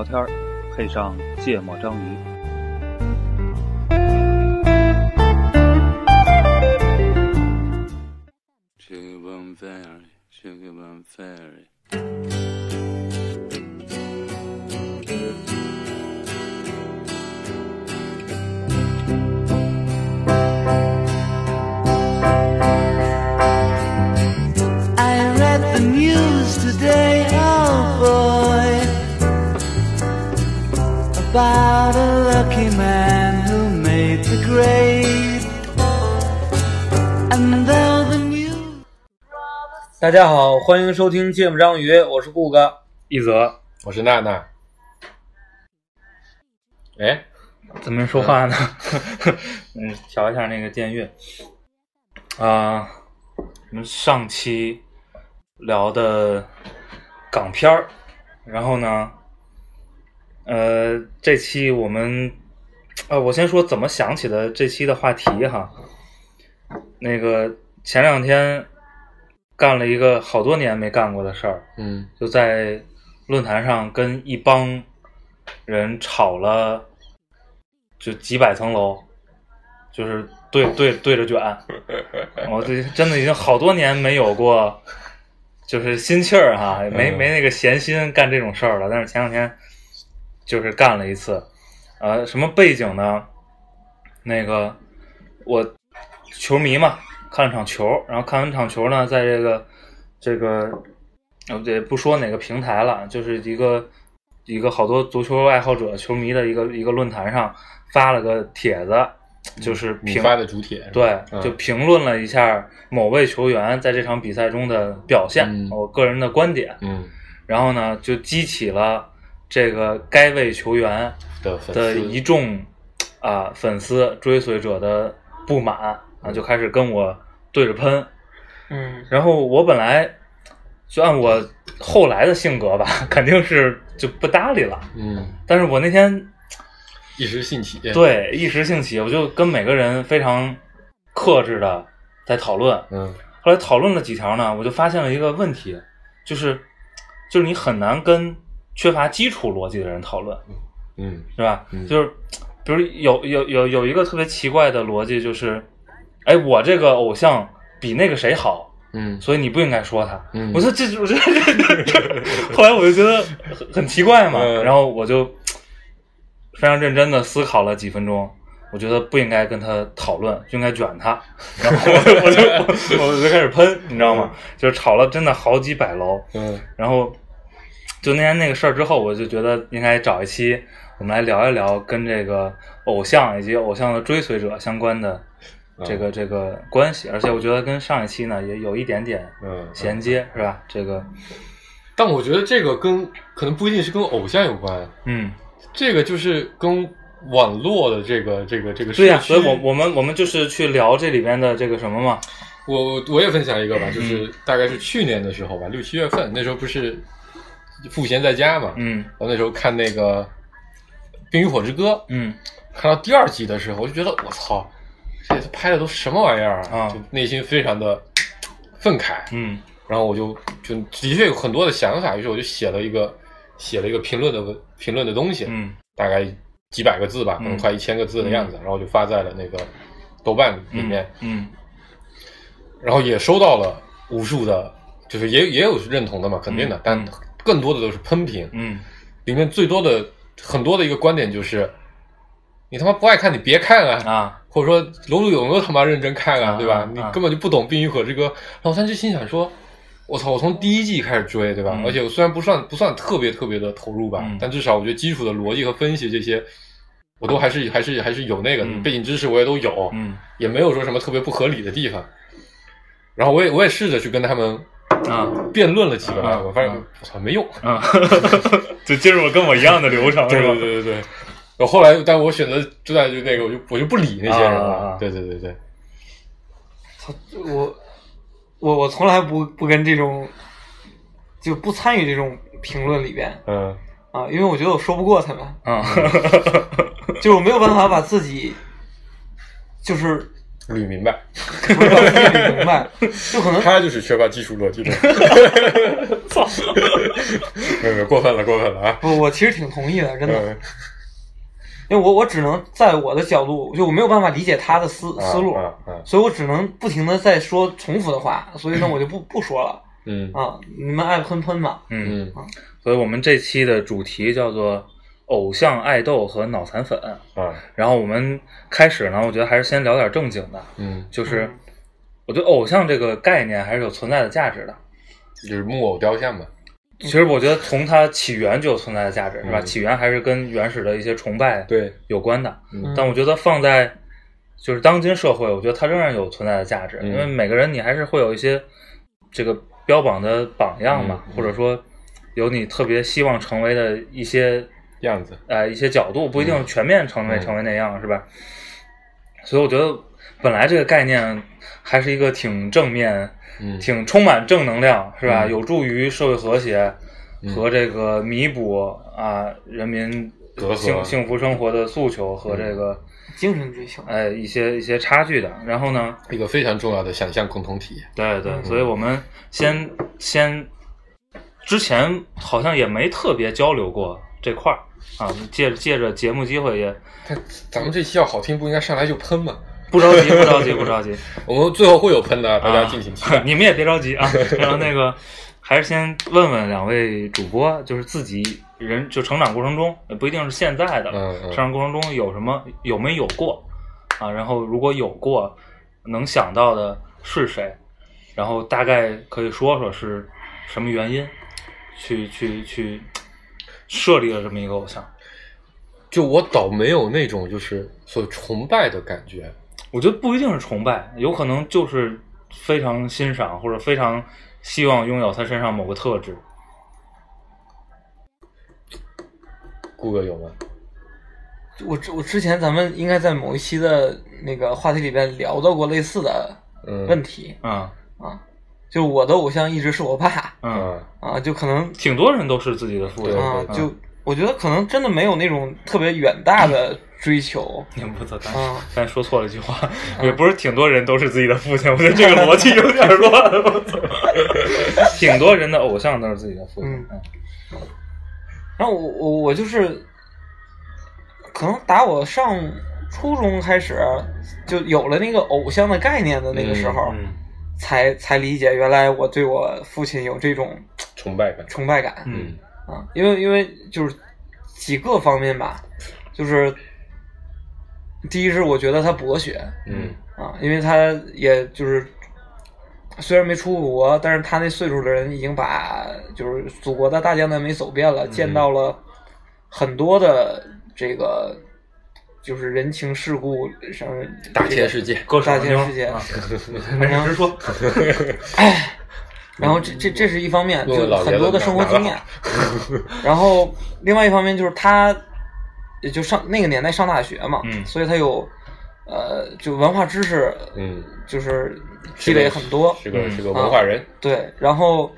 聊天儿，配上芥末章鱼。大家好，欢迎收听芥末章鱼，我是顾哥。一泽我是娜娜。哎，怎么说话呢？嗯，调一下那个电乐。啊、我们上期聊的港片儿，然后呢，呃，这期我们，呃，我先说怎么想起的这期的话题哈。那个前两天干了一个好多年没干过的事儿，嗯就在论坛上跟一帮人吵了，就几百层楼，就是对对对着卷。我这真的已经好多年没有过，就是心气儿哈，没嗯没那个闲心干这种事儿了。但是前两天就是干了一次，呃，什么背景呢？那个我球迷嘛，看了场球，然后看完场球呢，在这个这个呃也不说哪个平台了，就是一个一个好多足球爱好者、球迷的一个一个论坛上发了个帖子，就是评你发的主帖，对，嗯就评论了一下某位球员在这场比赛中的表现，嗯我个人的观点，嗯。然后呢，就激起了这个该位球员的的一众啊、粉丝追随者的不满啊，就开始跟我对着喷。嗯，然后我本来就按我后来的性格吧，肯定是就不搭理了。嗯但是我那天一时兴起，对一时兴起，我就跟每个人非常克制的在讨论。嗯后来讨论了几条呢，我就发现了一个问题，就是就是你很难跟缺乏基础逻辑的人讨论，嗯是吧？嗯就是比如有有有有一个特别奇怪的逻辑，就是，哎，我这个偶像比那个谁好，嗯所以你不应该说他。嗯我说这我觉得这这，后来我就觉得很很奇怪嘛，嗯然后我就非常认真的思考了几分钟。我觉得不应该跟他讨论，就应该卷他，然后我就我就我我就开始喷，你知道吗？就是吵了真的好几百楼，嗯然后就那天那个事儿之后，我就觉得应该找一期我们来聊一聊跟这个偶像以及偶像的追随者相关的这个、这个关系，而且我觉得跟上一期呢也有一点点嗯，衔接，是吧？这个但我觉得这个跟可能不一定是跟偶像有关，嗯，这个就是跟网络的这个这个这个对呀、所以我我们我们就是去聊这里边的这个什么嘛，我我也分享一个吧，嗯就是大概是去年的时候吧，六七月份那时候不是赋闲在家嘛，嗯我那时候看那个《冰与火之歌》，嗯看到第二集的时候，我就觉得我操，这拍的都什么玩意儿啊就内心非常的愤慨。嗯。然后我就就的确有很多的想法，于是我就写了一个写了一个评论的文评论的东西，嗯。大概几百个字吧，可能嗯。快一千个字的样子，然后就发在了那个豆瓣里面，嗯。然后也收到了无数的，就是也也有认同的嘛，肯定的，嗯。但更多的都是喷评，嗯。里面最多的很多的一个观点就是，你他妈不爱看，你别看啊，啊或者说楼主有没有他妈认真看啊，啊对吧？啊你根本就不懂《冰与火之歌》。然后我当时心想说，我操，我从第一季开始追，对吧？嗯而且我虽然不算不算特别特别的投入吧，嗯但至少我觉得基础的逻辑和分析这些，我都还是还是还是有那个、嗯背景知识，我也都有，嗯也没有说什么特别不合理的地方。然后我也我也试着去跟他们啊辩论了几个，啊我发现啊我操没用。啊，就进入了跟我一样的流程，对是吧对对对对。我后来，但我选择就在就那个，我就我就不理那些人了。啊对对对对，我我我从来不不跟这种就不参与这种评论里边嗯啊，因为我觉得我说不过他们，啊就是我没有办法把自己就是捋明白，不是把自己捋明白，就可能 他就是缺乏技术逻辑的。操！没有没有，过分了过分了啊！不我其实挺同意的，真的，嗯因为我我只能在我的角度，就我没有办法理解他的思思路，啊啊。啊所以我只能不停的在说重复的话，所以呢，我就不不说了嗯。啊，你们爱喷喷吧，嗯，嗯。所以我们这期的主题叫做偶像爱豆和脑残粉。啊。然后我们开始呢，我觉得还是先聊点正经的，嗯，就是我觉得偶像这个概念还是有存在的价值的。就是木偶雕像嘛。其实我觉得从它起源就有存在的价值，是吧？嗯起源还是跟原始的一些崇拜对，有关的。嗯但我觉得放在就是当今社会，我觉得它仍然有存在的价值，嗯因为每个人你还是会有一些这个标榜的榜样嘛，嗯或者说有你特别希望成为的一些样子。呃一些角度，不一定全面成为、嗯成为那样，是吧？所以我觉得本来这个概念还是一个挺正面、嗯挺充满正能量，是吧？嗯有助于社会和谐嗯和这个弥补啊人民幸幸福生活的诉求和这个精神追求，哎一些一些差距的。然后呢，一个非常重要的想象共同体。对对，所以我们先先之前好像也没特别交流过这块儿啊，借借着节目机会也但咱们这期要好听，不应该上来就喷吗？不着急，不着急，不着急，我们最后会有喷的，大家敬请期待。啊 你们也别着急啊。然后那个还是先问问两位主播，就是自己人就成长过程中，也不一定是现在的，嗯嗯成长过程中有什么有没有过啊？然后如果有过，能想到的是谁？然后大概可以说说是什么原因，去去去设立了这么一个偶像。就我倒没有那种就是所崇拜的感觉。我觉得不一定是崇拜，有可能就是非常欣赏或者非常希望拥有他身上某个特质。顾哥有吗？我之我之前咱们应该在某一期的那个话题里边聊到过类似的嗯，问题嗯啊，就我的偶像一直是我爸嗯，啊，啊，就可能挺多人都是自己的父亲就我觉得可能真的没有那种特别远大的追求你不错，刚啊，刚才说错了一句话，也不是挺多人都是自己的父亲，我觉得这个逻辑有点乱。挺多人的偶像都是自己的父亲。嗯然后我我我就是，可能打我上初中开始就有了那个偶像的概念的那个时候，嗯才才理解原来我对我父亲有这种崇拜感。崇拜感。嗯啊，因为因为就是几个方面吧，就是第一是我觉得他博学嗯啊，因为他也就是虽然没出过国，但是他那岁数的人已经把就是祖国的大江南北走遍了，见到了很多的这个就是人情世故什么大千世界。各大千世界啊，没事直说。然后这这这是一方面，就很多的生活经验。然后另外一方面就是他，也就上那个年代上大学嘛，嗯所以他有呃，就文化知识，嗯，就是积累很多。嗯是个是个文化人。对，然后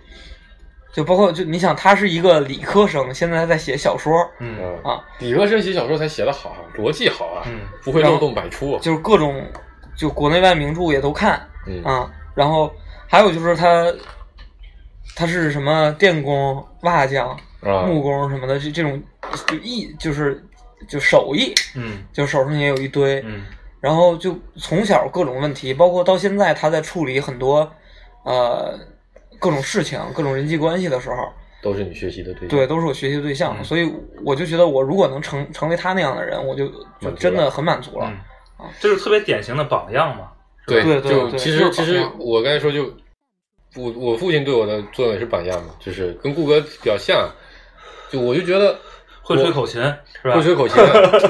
就包括就你想，他是一个理科生，现在在写小说，嗯嗯啊，理科生写小说才写的好啊，逻辑好啊，嗯不会漏洞百出。就是各种就国内外名著也都看嗯啊。然后还有就是他，他是什么电工、瓦匠、啊，木工什么的，这这种就艺就是就手艺，嗯就手上也有一堆。嗯然后就从小各种问题，包括到现在他在处理很多呃各种事情、各种人际关系的时候，都是你学习的对象。对，都是我学习的对象。嗯所以我就觉得，我如果能成成为他那样的人，我就就真的很满足了。嗯，这是特别典型的榜样嘛。对对对对就其实其实我刚才说就，我我父亲对我的作用也是榜样嘛，就是跟顾哥比较像，就我就觉得会吹口琴是吧？会吹口琴，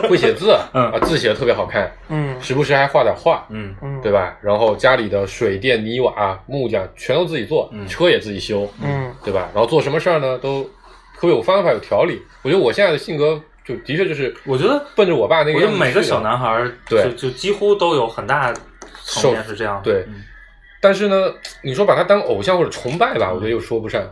会写字，嗯啊，字写的特别好看，嗯时不时还画点画，嗯嗯，对吧？然后家里的水电泥瓦木匠全都自己做，嗯车也自己修，嗯对吧？然后做什么事儿呢，都特别有方法有条理。我觉得我现在的性格就的确就是我觉得奔着我爸那个我觉。得每个小男孩儿对就就几乎都有很大层面是这样的。对嗯但是呢，你说把他当偶像或者崇拜吧，我觉得又说不上。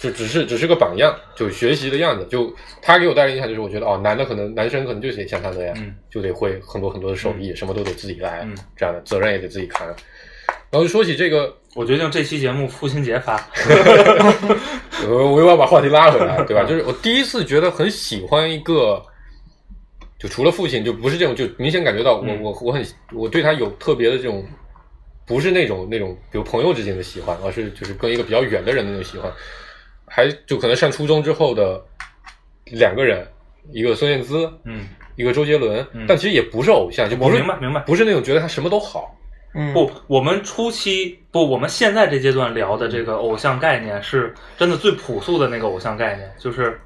就只是只是个榜样，就学习的样子。就他给我带来印象就是，我觉得哦，男的可能男生可能就得像他那样，嗯就得会很多很多的手艺，什么都得自己来，嗯这样的责任也得自己扛。然后就说起这个，我决定这期节目父亲节发。我 我又要把话题拉回来，对吧？就是我第一次觉得很喜欢一个，就除了父亲，就不是这种，就明显感觉到我、嗯我我很我对他有特别的这种，不是那种那种比如朋友之间的喜欢，而是就是跟一个比较远的人的那种喜欢，还就可能上初中之后的两个人，一个孙燕姿，嗯，一个周杰伦，嗯但其实也不是偶像，就不我是明白明白。不是那种觉得他什么都好，嗯，不，我们初期不，我们现在这阶段聊的这个偶像概念是真的最朴素的那个偶像概念，就是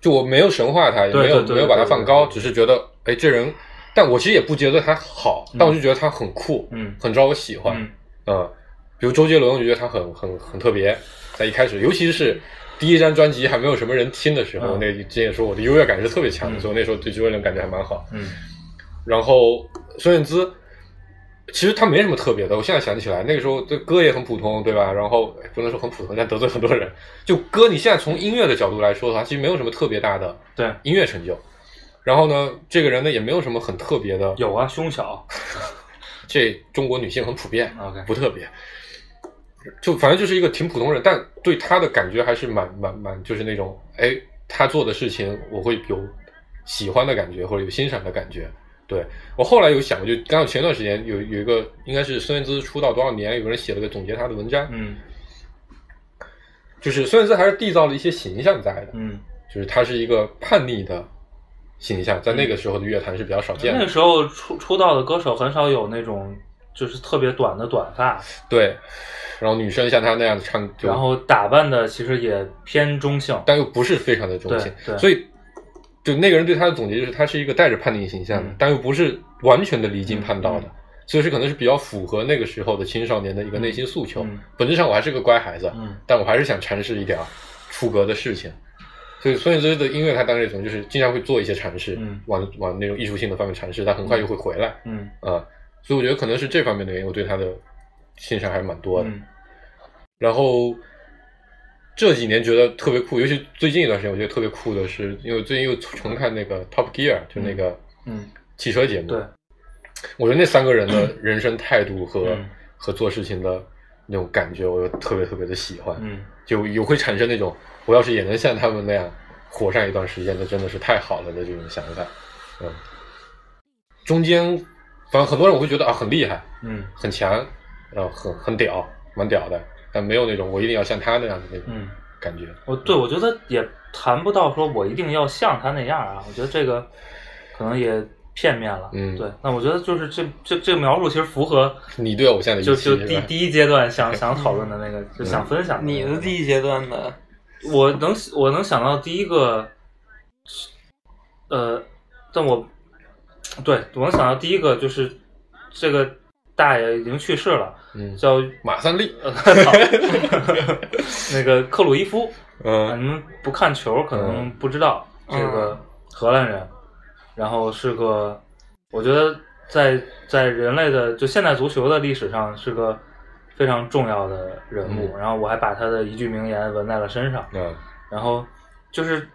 就我没有神化他，也没有对对对没有把他放高，只是觉得哎这人，但我其实也不觉得他好，但我就觉得他很酷，嗯很招我喜欢，嗯嗯，比如周杰伦，我就觉得他很很很特别，在一开始，尤其是第一张专辑还没有什么人听的时候，嗯那之前也说我的优越感是特别强的，嗯所以那时候对周杰伦感觉还蛮好。嗯然后孙燕姿，其实她没什么特别的，我现在想起来，那个时候这歌也很普通，对吧？然后哎不能说很普通，但得罪很多人。就歌，你现在从音乐的角度来说的话，其实没有什么特别大的对，音乐成就。然后呢，这个人呢也没有什么很特别的，有啊，胸小 这中国女性很普遍，，OK，不特别，就反正就是一个挺普通人，但对他的感觉还是蛮蛮蛮，就是那种哎，他做的事情我会有喜欢的感觉，或者有欣赏的感觉。对我后来有想过，就刚好前段时间有有一个应该是孙燕姿出道多少年，有个人写了个总结她的文章，嗯就是孙燕姿还是缔造了一些形象在的，嗯，就是她是一个叛逆的形象，在那个时候的乐坛是比较少见的那个。时候出出道的歌手很少有那种就是特别短的短发，对，然后女生像她那样子唱，就然后打扮的其实也偏中性，但又不是非常的中性，对对。所以就那个人对他的总结就是，他是一个带着叛逆形象的，嗯。但又不是完全的离经叛道的，嗯所以是可能是比较符合那个时候的青少年的一个内心诉求。嗯本质上我还是个乖孩子，嗯。但我还是想尝试一点出格的事情。所以孙燕姿的音乐，她当这种就是经常会做一些尝试，嗯。往往那种艺术性的方面尝试，但很快又会回来嗯。啊、所以我觉得可能是这方面的原因，我对她的欣赏还是蛮多的。嗯然后这几年觉得特别酷，尤其最近一段时间，我觉得特别酷的是，因为最近又重看那个 Top Gear，就那个嗯，汽车节目。对，我觉得那三个人的 人生态度和、嗯和做事情的那种感觉，我就特别特别的喜欢。嗯就有会产生那种我要是也能像他们那样火上一段时间，那真的是太好了的这种想法。嗯，中间反正很多人我会觉得啊很厉害，嗯很强，然后很很屌，蛮屌的，但没有那种我一定要像他那样的那种嗯。感觉。我对我觉得也谈不到说我一定要像他那样啊，我觉得这个可能也片面了。嗯对，那我觉得就是这这这个描述其实符合你对偶像的就就第第一阶段想 想讨论的那个，就想分享你的第一阶段的，我能我能想到第一个，呃，但我对我能想到第一个就是这个大爷已经去世了，嗯，叫马三立，呃 那个克鲁伊夫。啊嗯。你们不看球可能不知道，嗯。这个荷兰人，然后是个，我觉得在在人类的就现代足球的历史上是个非常重要的人物。嗯。然后我还把他的一句名言纹在了身上。嗯。然后就是，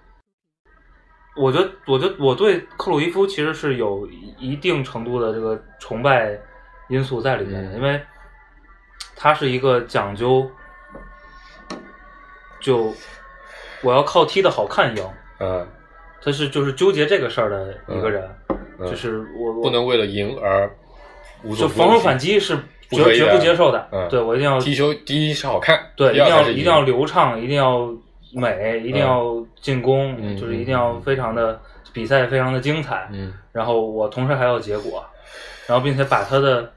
我觉得，我觉得我对克鲁伊夫其实是有一定程度的这个崇拜因素在里面的，嗯。因为他是一个讲究，就我要靠踢的好看赢，嗯，他是就是纠结这个事儿的一个人，嗯就是我我不能为了赢而无就防守反击是绝绝不接受的，嗯。对我一定要踢球第一是好看，对，一定要一定要流畅，一定要美，一定要进攻，嗯就是一定要非常的比赛非常的精彩。嗯。然后我同时还要结果，然后并且把他的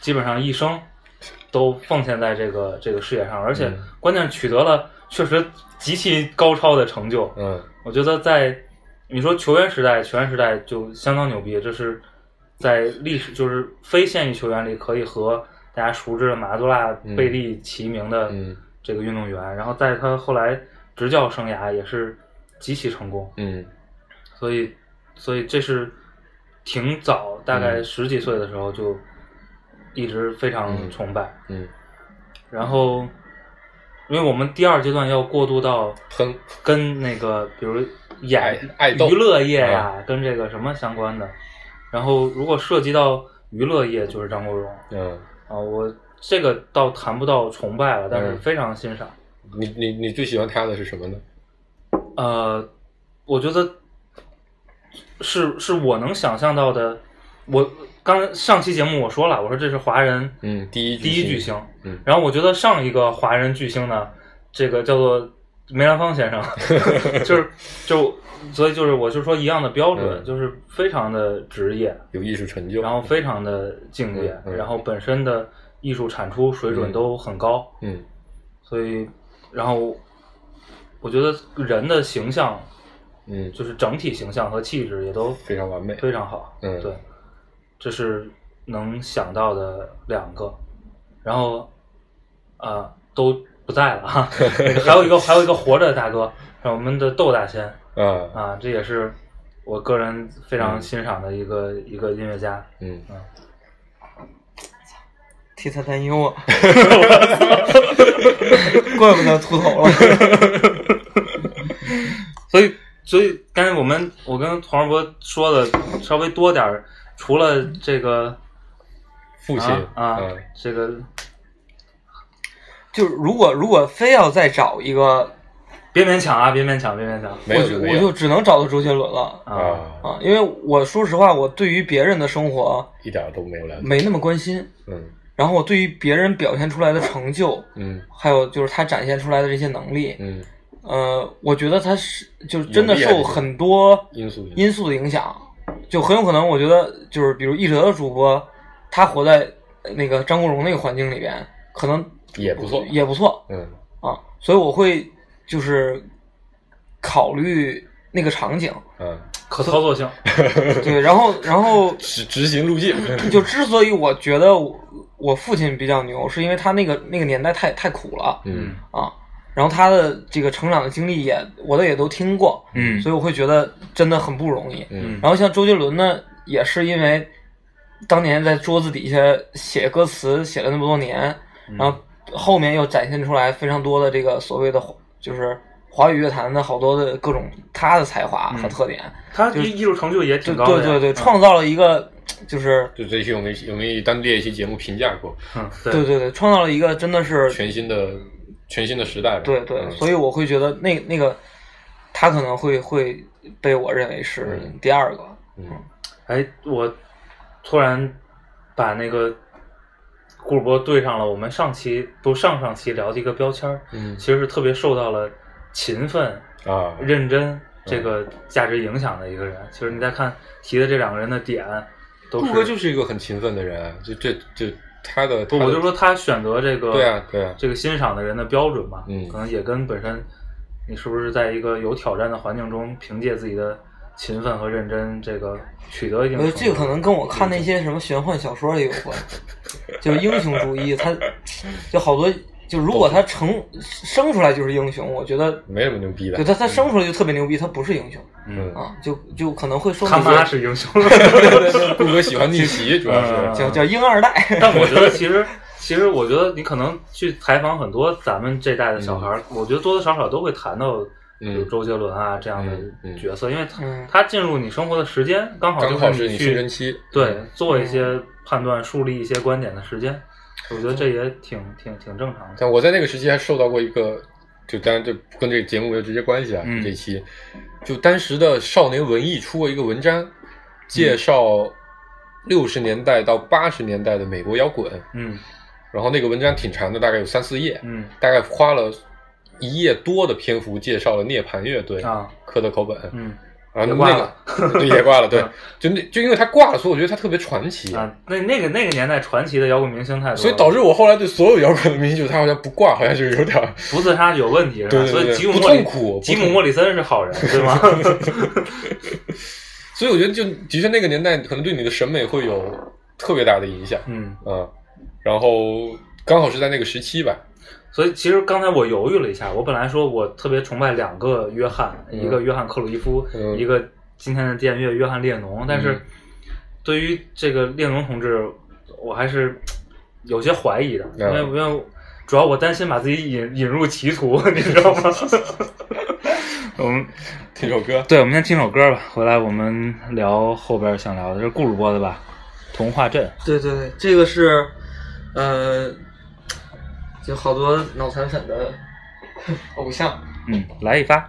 基本上一生都奉献在这个这个事业上，而且嗯。关键取得了确实极其高超的成就。嗯。我觉得在你说球员时代，球员时代就相当牛逼，这是在历史就是非现役球员里可以和大家熟知的马拉多纳、嗯贝利齐名的嗯。这个运动员。然后在他后来执教生涯也是极其成功，嗯。所以所以这是挺早，大概嗯。十几岁的时候就一直非常嗯崇拜。嗯然后因为我们第二阶段要过渡到跟，跟那个比如演爱娱乐业呀、跟这个什么相关的。然后如果涉及到娱乐业，就是张国荣嗯，啊，我这个倒谈不到崇拜了，但是嗯非常欣赏。你你你最喜欢他的是什么呢？呃，我觉得是是我能想象到的。我刚上期节目我说了，我说这是华人嗯，第一第一巨星。嗯。然后我觉得上一个华人巨星呢，这个叫做梅兰芳先生，就是就所以就是我就说一样的标准，嗯。就是非常的职业，有艺术成就，然后非常的敬业，嗯嗯。然后本身的艺术产出水准嗯。都很高，嗯。所以然后我觉得人的形象嗯，就是整体形象和气质也都非常完美。非常好，嗯。对，这是能想到的两个，然后啊、都不在了哈，那个还有一个还有一个活着的大哥，是我们的窦大仙啊，啊，这也是我个人非常嗯欣赏的一个、一个音乐家，嗯，替他担忧啊，怪不得秃头了。所以所以刚才我们我跟黄世博说的稍微多点儿，除了这个父亲啊啊、嗯。这个就是如果如果非要再找一个，别勉强啊，别勉强，别勉强。我就我就只能找到周杰伦了啊。啊，啊，因为我说实话，我对于别人的生活一点都没有了解。没那么关心，嗯。然后我对于别人表现出来的成就，嗯。还有就是他展现出来的这些能力，嗯，呃，我觉得他是就是真的受很多因素因素的影响，就很有可能，我觉得就是比如一哲的主播，他活在那个张国荣那个环境里边，可能也不错。也不错嗯啊，所以我会就是考虑那个场景，嗯，可操作性，对，然后然后 执执行路径。就之所以我觉得我我父亲比较牛，是因为他那个那个年代太太苦了嗯啊，然后他的这个成长的经历也我的也都听过，嗯。所以我会觉得真的很不容易。嗯。然后像周杰伦呢，也是因为当年在桌子底下写歌词写了那么多年，然后后面又展现出来非常多的这个所谓的就是华语乐坛的好多的各种他的才华和特点，他艺艺术成就也挺高的，对对对，嗯。创造了一个就是就这一期我们我们也单列一期节目评价过。对。对对，创造了一个真的是全新的全新的时代。对对，嗯所以我会觉得那那个他可能会会被我认为是嗯第二个。嗯哎，我突然把那个顾尔波对上了我们上期不上上期聊的一个标签，嗯其实是特别受到了勤奋、啊，认真这个价值影响的一个人。其实你再看提的这两个人的点，都顾哥是就是一个很勤奋的人啊，就这就他的不，他的我就说他选择这个对啊对啊这个欣赏的人的标准嘛，嗯可能也跟本身你是不是在一个有挑战的环境中，凭借自己的勤奋和认真，这个取得一定我觉得。这个可能跟我看那些什么玄幻小说也有关，就是英雄主义，他就好多，就如果他成生出来就是英雄，我觉得没什么牛逼的对。他他生出来就特别牛逼，他不是英雄嗯，啊，就就可能会受他妈是英雄。顾哥喜欢逆袭，主要嗯是叫叫婴二代，但我觉得其实，其实我觉得你可能去采访很多咱们这代的小孩儿，我觉得多多少少都会谈到，比如嗯周杰伦啊这样的嗯嗯角色，因为他嗯他进入你生活的时间刚好就是你去青春期。对做一些判断、树立一些观点的时间，我觉得这也挺挺挺正常的。但我在那个时期还受到过一个，就当然这跟这个节目没有直接关系啊。嗯这期，就当时的少年文艺出过一个文章，介绍六十年代到八十年代的美国摇滚，嗯然后那个文章挺长的，大概有三四页，嗯大概花了一页多的篇幅介绍了涅槃乐队啊科德口本，嗯然后那个对也挂了，对嗯，就那就因为他挂了，所以我觉得他特别传奇。啊，那那个那个年代传奇的摇滚明星太多了，所以导致我后来对所有摇滚的明星，就是他好像不挂，好像就是有点儿不自杀有问题是吧？对对对所以吉姆不莫里痛苦吉姆莫里森是好人对吗？所以我觉得，就的确那个年代可能对你的审美会有特别大的影响，嗯。嗯，然后刚好是在那个时期吧，所以其实刚才我犹豫了一下，我本来说我特别崇拜两个约翰，嗯一个约翰克鲁伊夫，嗯一个今天的电乐约翰列侬，但是嗯对于这个列侬同志，我还是有些怀疑的，因为嗯因为主要我担心把自己引引入歧途，你知道吗？我们 听首歌，对，我们先听首歌吧，回来我们聊后边想聊的，这是顾主播的吧？童话镇，对对对，这个是呃，就好多脑残粉的 偶像。嗯，来一发。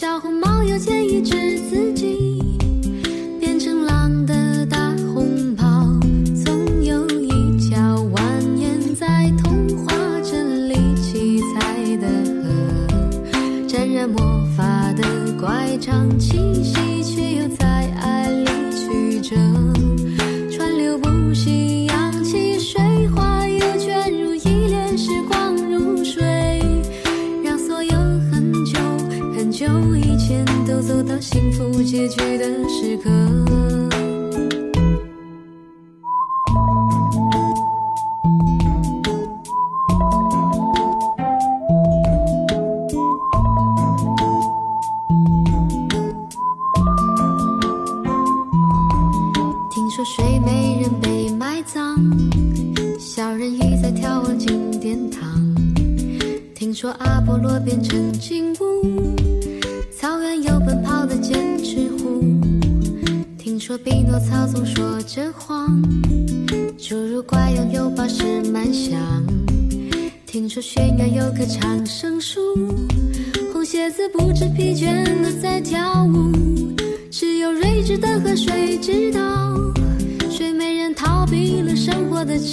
小红帽又建议治自己，变成狼的大红袍，总有一条蜿蜒在童话镇里七彩的河。沾染魔法的乖张气息，幸福结局的时刻。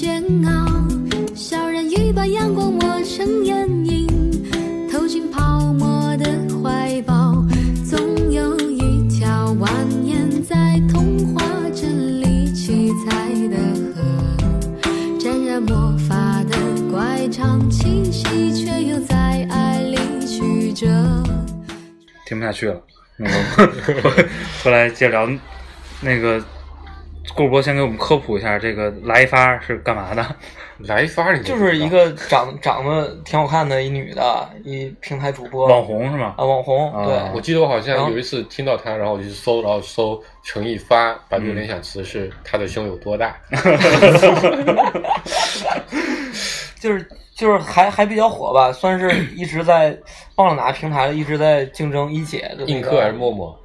煎熬，小人鱼把阳光抹成眼影，投进泡沫的怀抱。总有一条蜿蜒在童话镇里七彩的河，沾染魔法的乖张气息，却又在爱里曲折。听不下去了，那个 回来接着聊那个顾博先给我们科普一下，这个来一发是干嘛的？来发你就是一个长长得挺好看的一女的，一平台主播网红是吗？啊，网红啊对，我记得我好像有一次听到她，然后我就去搜，然后搜陈一发，百度联想词是她的胸有多大。就是就是还还比较火吧，算是一直在忘了哪个平台了，一直在竞争一姐的、那个。映客还是陌陌？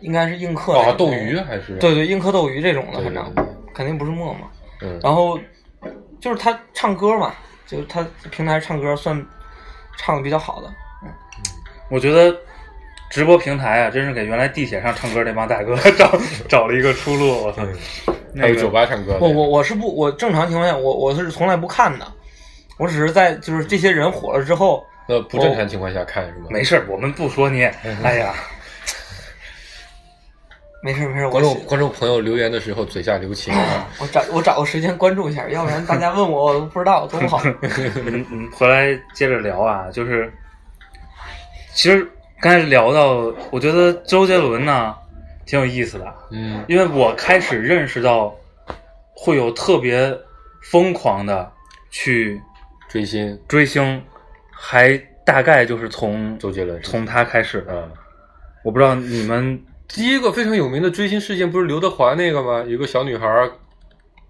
应该是映客啊，斗鱼还是？对对，映客斗鱼这种的，反正肯定不是陌陌。嗯，然后就是他唱歌嘛，就是他平台唱歌算唱的比较好的。我觉得直播平台啊，真是给原来地铁上唱歌那帮大哥 找找了一个出路。我操！那个还有酒吧唱歌的。我我我是不，我正常情况下我我是从来不看的，我只是在就是这些人火了之后，呃不正常情况下看是吗？没事，我们不说你。哎呀，没事没事，我观众观众朋友留言的时候嘴下留情啊。我找我找个时间关注一下，要不然大家问我我都不知道多不好。嗯嗯，回来接着聊啊，就是其实刚才聊到，我觉得周杰伦呢挺有意思的，嗯因为我开始认识到会有特别疯狂的去追星追星，还大概就是从周杰伦从他开始的。啊。我不知道你们第一个非常有名的追星事件不是刘德华那个吗？有个小女孩儿，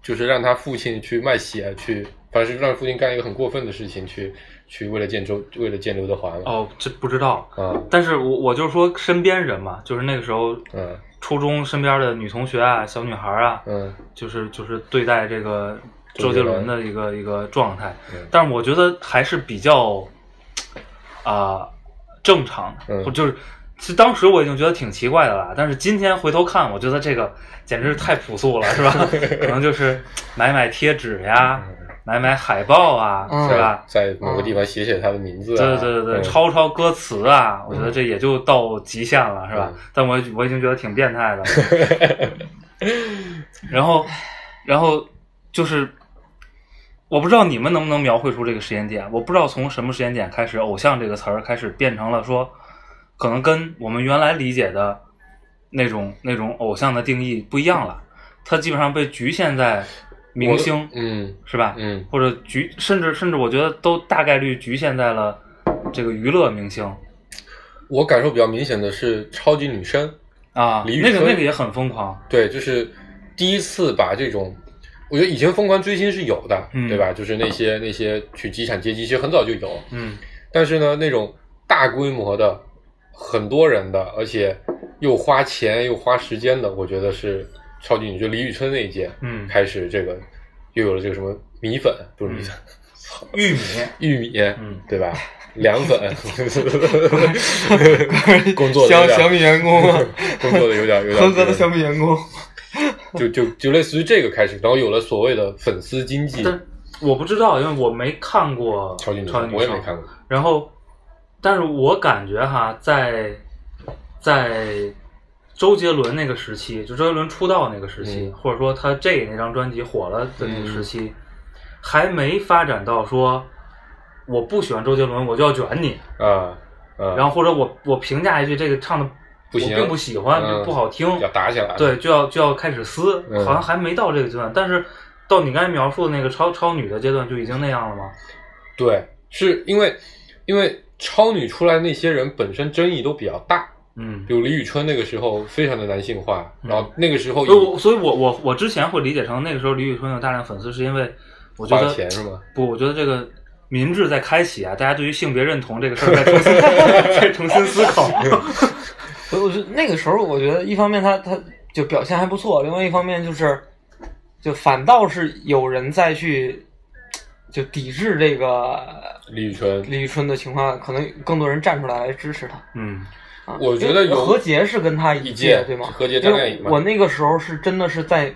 就是让他父亲去卖血，去反正是让父亲干一个很过分的事情，去去为了见周，为了见刘德华嘛。哦，这不知道，啊，但是我我就是说身边人嘛，就是那个时候嗯。初中身边的女同学啊、小女孩啊，嗯。就是就是对待这个周杰伦。的一个一个状态。嗯，但是我觉得还是比较啊、正常的，嗯。就是。其实当时我已经觉得挺奇怪的了，但是今天回头看，我觉得这个简直是太朴素了，是吧？可能就是买买贴纸呀，买买海报啊，嗯是吧？在某个地方写写他的名字啊，对对对抄抄歌词啊，我觉得这也就到极限了，是吧嗯？但我我已经觉得挺变态的。然后，然后就是，我不知道你们能不能描绘出这个时间点，我不知道从什么时间点开始，“偶像”这个词儿开始变成了说，可能跟我们原来理解的那种那种偶像的定义不一样了，它基本上被局限在明星，嗯。是吧？嗯。或者局，甚至甚至我觉得都大概率局限在了这个娱乐明星。我感受比较明显的是超级女声，啊，李宇春那个那个也很疯狂，对，就是第一次把这种，我觉得以前疯狂追星是有的，嗯。对吧？就是那些那些去机场接机，其实很早就有，嗯。但是呢，那种大规模的、很多人的，而且又花钱又花时间的，我觉得是超级女，就李宇春那一届，嗯开始这个又有了这个什么米粉，不是米粉，玉米，玉米，嗯对吧？凉粉，工作的小小米员工啊，工作的有点有点合格的小米员工。就就就类似于这个开始，然后有了所谓的粉丝经济，但我不知道，因为我没看过超级女超级女声我也没看过，然后，但是我感觉哈，在在周杰伦那个时期，就周杰伦出道那个时期，嗯或者说他 J 那张专辑火了的那个时期，还没发展到说我不喜欢周杰伦，我就要卷你，啊啊，然后或者我我评价一句这个唱的不行我并不喜欢，嗯就不好听，要打起来，对，就要就要开始撕，嗯好像还没到这个阶段，但是到你刚才描述的那个超超女的阶段就已经那样了吗？对，是因为因为超女出来那些人本身争议都比较大，嗯比，如李宇春那个时候非常的男性化，然后那个时候所以我所以我我我之前会理解成那个时候李宇春有大量粉丝，是因为我觉花钱是吗？不，我觉得这个民智在开启啊，大家对于性别认同这个事儿在重新 在重新思考。我我觉得那个时候，我觉得一方面他他就表现还不错，另外一方面就是，就反倒是有人再去就抵制这个李宇春，李宇春的情况，可能更多人站出来来支持他。嗯啊我觉得有何洁是跟他一届届对吗？何洁张靓颖我那个时候是真的是在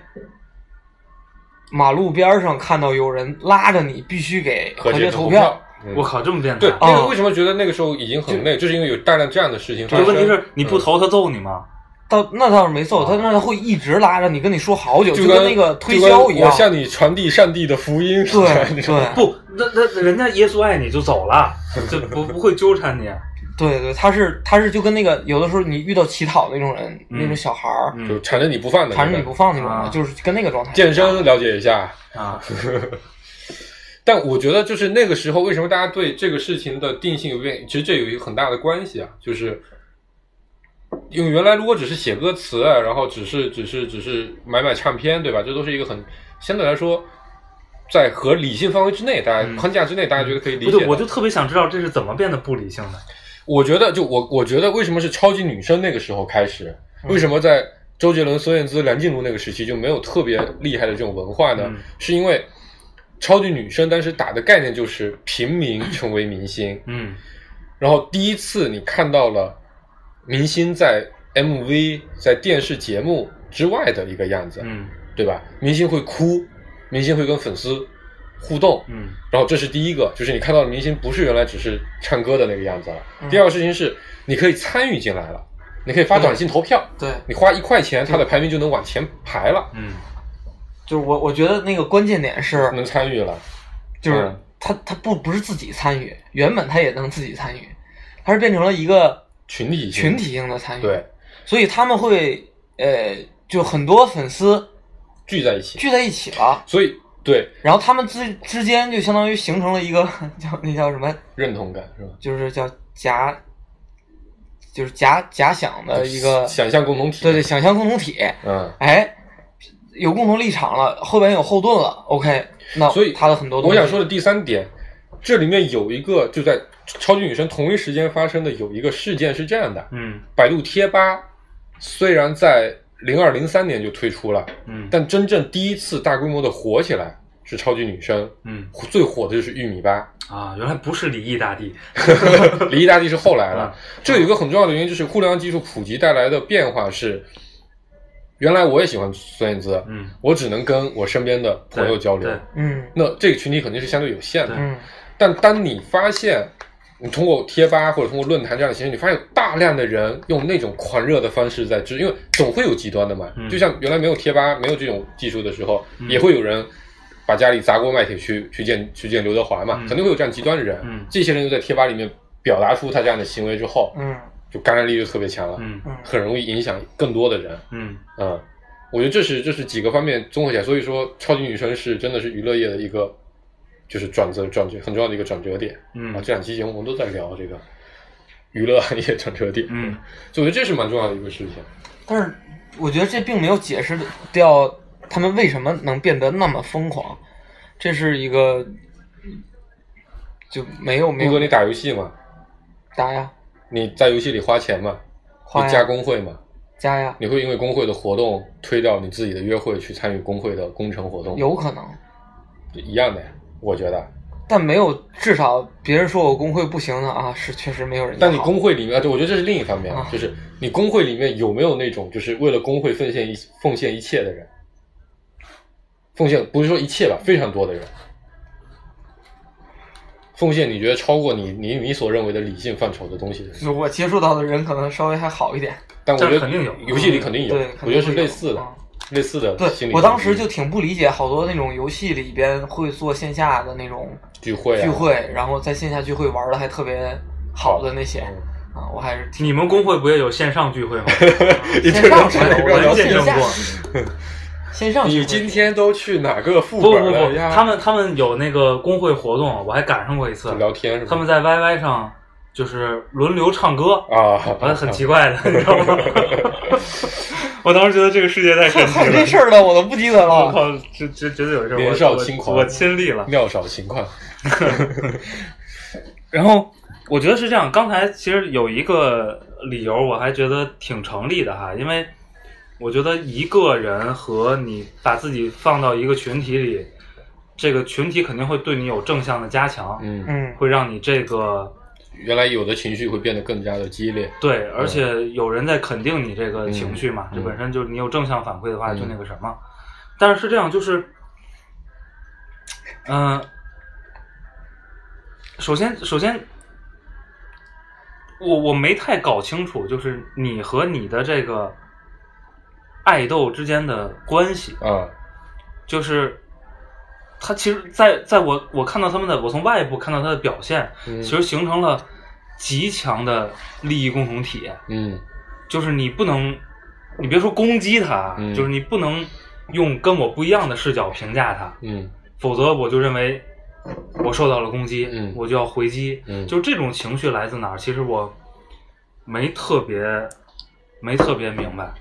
马路边上看到有人拉着你必须给何洁洁投票我靠，这么变态对，！那哦个为什么觉得那个时候已经很累，就是因为有大量这样的事情发这生。问题是你不嗯投他揍你吗？倒那倒是没错他，那他会一直拉着你跟你说好久，就跟那个推销一样。我向你传递上帝的福音。对对不，那那人家耶稣爱你就走了，就不不会纠缠你。对对，他是他是就跟那个有的时候你遇到乞讨那种人，嗯那种小孩儿嗯就缠着你不放的，缠着你不放那种啊，就是跟那个状态。健身了解一下。啊，但我觉得就是那个时候，为什么大家对这个事情的定性有变？其实这有一个很大的关系啊，就是因为原来如果只是写歌词啊，然后只是只是只是买买唱片，对吧？这都是一个很相对来说在合理性范围之内，大家嗯框架之内，大家觉得可以理解的。不对，我就特别想知道这是怎么变得不理性的。我觉得，就我我觉得，为什么是超级女生那个时候开始？嗯为什么在周杰伦、孙燕姿、梁静茹那个时期就没有特别厉害的这种文化呢？嗯是因为超级女生当时打的概念就是平民成为明星，嗯然后第一次你看到了明星在 MV、在电视节目之外的一个样子，嗯。对吧？明星会哭，明星会跟粉丝互动，嗯。然后这是第一个，就是你看到的明星不是原来只是唱歌的那个样子了。第二个事情是，你可以参与进来了，你可以发短信投票，对，你花一块钱，他的排名就能往前排了，嗯。就是我我觉得那个关键点是，能参与了。就是嗯。他他不不是自己参与，原本他也能自己参与，他是变成了一个群体性群体性的参与。对，所以他们会呃，就很多粉丝聚在一起，聚在一起了，所以对然后他们之之间就相当于形成了一个 叫那叫什么，认同感是吧？就是叫假，就是假假想的一个，想象共同体。对对，想象共同体。嗯，哎，有共同立场了，后边有后盾了，OK，那所以他的很多东西，我想说的第三点，这里面有一个就在超级女声同一时间发生的有一个事件是这样的：嗯。百度贴吧虽然在零二零三年就推出了，嗯。但真正第一次大规模的火起来是超级女声，嗯。最火的就是玉米吧，啊，原来不是李毅大帝，李毅大帝是后来了嗯。这有一个很重要的原因，就是互联网技术普及带来的变化是，原来我也喜欢孙燕姿，嗯。我只能跟我身边的朋友交流，嗯。那这个群体肯定是相对有限的。嗯但当你发现，你通过贴吧或者通过论坛这样的形式，你发现有大量的人用那种狂热的方式在支，因为总会有极端的嘛。嗯。就像原来没有贴吧、没有这种技术的时候，嗯。也会有人把家里砸锅卖铁去去见去见刘德华嘛，嗯。肯定会有这样极端的人。嗯。这些人又在贴吧里面表达出他这样的行为之后，嗯。就感染力就特别强了，嗯。嗯。很容易影响更多的人。嗯。嗯，我觉得这是这是几个方面综合起来，所以说超级女声是真的是娱乐业的一个就是转折转折很重要的一个转折点。嗯啊，这两期节目我们都在聊这个娱乐行业转折点，嗯，所以我觉得这是蛮重要的一个事情。但是我觉得这并没有解释掉他们为什么能变得那么疯狂，这是一个就没有没有木哥，你打游戏嘛？打呀你在游戏里花钱嘛？花呀你加工会嘛？加呀，你会因为工会的活动推掉你自己的约会去参与工会的工程活动？有可能，一样的呀，我觉得。但没有至少别人说我工会不行的啊，是确实没有人但你工会里面，啊对，我觉得这是另一方面，啊就是你工会里面有没有那种就是为了工会奉献一奉献一切的人？奉献不是说一切吧，非常多的人。奉献你觉得超过你你你所认为的理性范畴的东西的人，就我接触到的人可能稍微还好一点，但我觉得肯定有游戏里肯定有，对，我觉得是类似的，啊类似的心对我当时就挺不理解，好多那种游戏里边会做线下的那种聚会啊聚会，然后在线下聚会玩的还特别好的那些嗯啊，我还是挺你们工会不也有线上聚会吗？你线上是见证过线上你今天都去哪个副不不不，本了呀？他们他们有那个工会活动，我还赶上过一次。聊天是吧？他们在 YY 上就是轮流唱歌，啊，完了很奇怪的，你知道吗？我当时觉得这个世界太神奇还有这。事儿呢，我都不记得了。我靠，这这绝对有这事儿，年少我轻狂我我亲历了。尿少情况，然后我觉得是这样，刚才其实有一个理由，我还觉得挺成立的哈，因为我觉得一个人和你把自己放到一个群体里，这个群体肯定会对你有正向的加强，嗯，嗯会让你这个原来有的情绪会变得更加的激烈，对，而且有人在肯定你这个情绪嘛，嗯。这本身就是你有正向反馈的话，嗯。就那个什么。但是是这样，就是，嗯、首先首先，我我没太搞清楚，就是你和你的这个爱豆之间的关系，啊，就是他其实在在我我看到他们的，我从外部看到他的表现，嗯其实形成了极强的利益共同体。嗯就是你不能，你别说攻击他，嗯就是你不能用跟我不一样的视角评价他，嗯否则我就认为我受到了攻击，嗯我就要回击。嗯就这种情绪来自哪儿？其实我没特别没特别明白。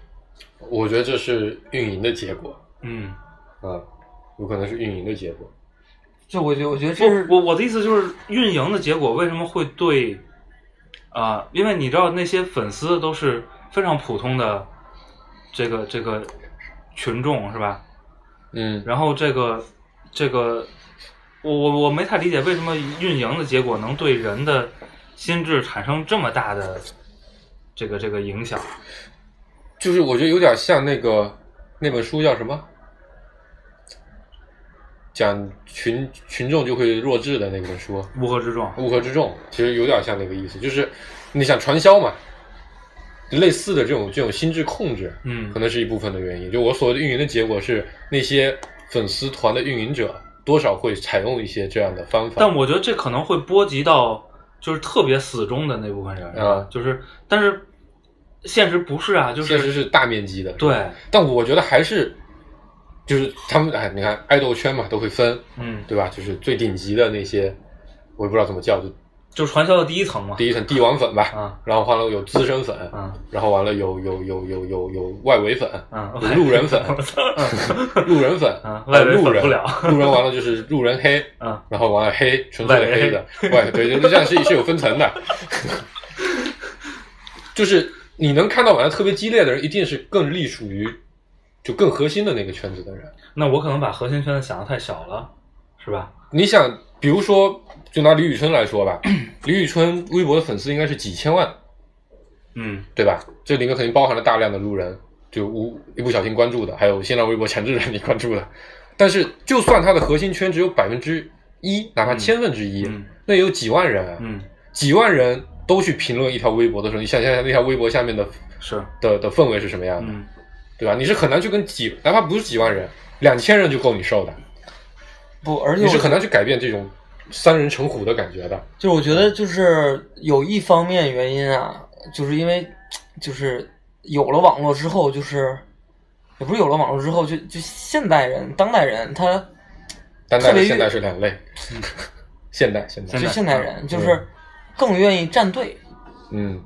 我觉得这是运营的结果嗯，啊，有可能是运营的结果，就我觉得，我觉得这是我我我的意思就是，运营的结果为什么会对啊、因为你知道那些粉丝都是非常普通的这个这个群众是吧？嗯然后这个这个，我我我没太理解为什么运营的结果能对人的心智产生这么大的这个这个影响。就是我觉得有点像那个那本书叫什么？讲群群众就会弱智的那本书，乌合之众，乌合之众，其实有点像那个意思，就是你想传销嘛，类似的这种这种心智控制，嗯可能是一部分的原因。就我所谓的运营的结果是，那些粉丝团的运营者多少会采用一些这样的方法。但我觉得这可能会波及到就是特别死忠的那部分人，啊就是但是现实不是啊，就是现实是大面积的，对，但我觉得还是，就是他们哎，你看爱豆圈嘛，都会分，嗯，对吧？就是最顶级的那些，我也不知道怎么叫，就就传销的第一层嘛，第一层帝王粉吧，啊。然后完了有资深粉，嗯然后完了有有有有有有外围粉，嗯，有路人粉，路人粉，嗯外围路人粉不了路人完了就是路人黑，嗯然后完了黑纯粹的黑的，外对，就是这样是是有分层的，就是你能看到玩的特别激烈的人，一定是更隶属于就更核心的那个圈子的人。那我可能把核心圈子想的太小了，是吧？你想，比如说，就拿李宇春来说吧，李宇春微博的粉丝应该是几千万，嗯对吧？这里面肯定包含了大量的路人，就无一不小心关注的，还有新浪微博强制让你关注的。但是，就算他的核心圈只有百分之一，哪怕千分之一，嗯那也有几万人几万人都去评论一条微博的时候，你想象一下那条微博下面的是，的的氛围是什么样的，嗯对吧？你是很难去跟几，哪怕不是几万人，两千人就够你受的，不，而且你是很难去改变这种三人成虎的感觉的。就是我觉得就是有一方面原因啊，就是因为就是有了网络之后，就是也不是有了网络之后，就就现代人、当代人，他当代现代是两类，现代现代就现代现代人就是更愿意站队，嗯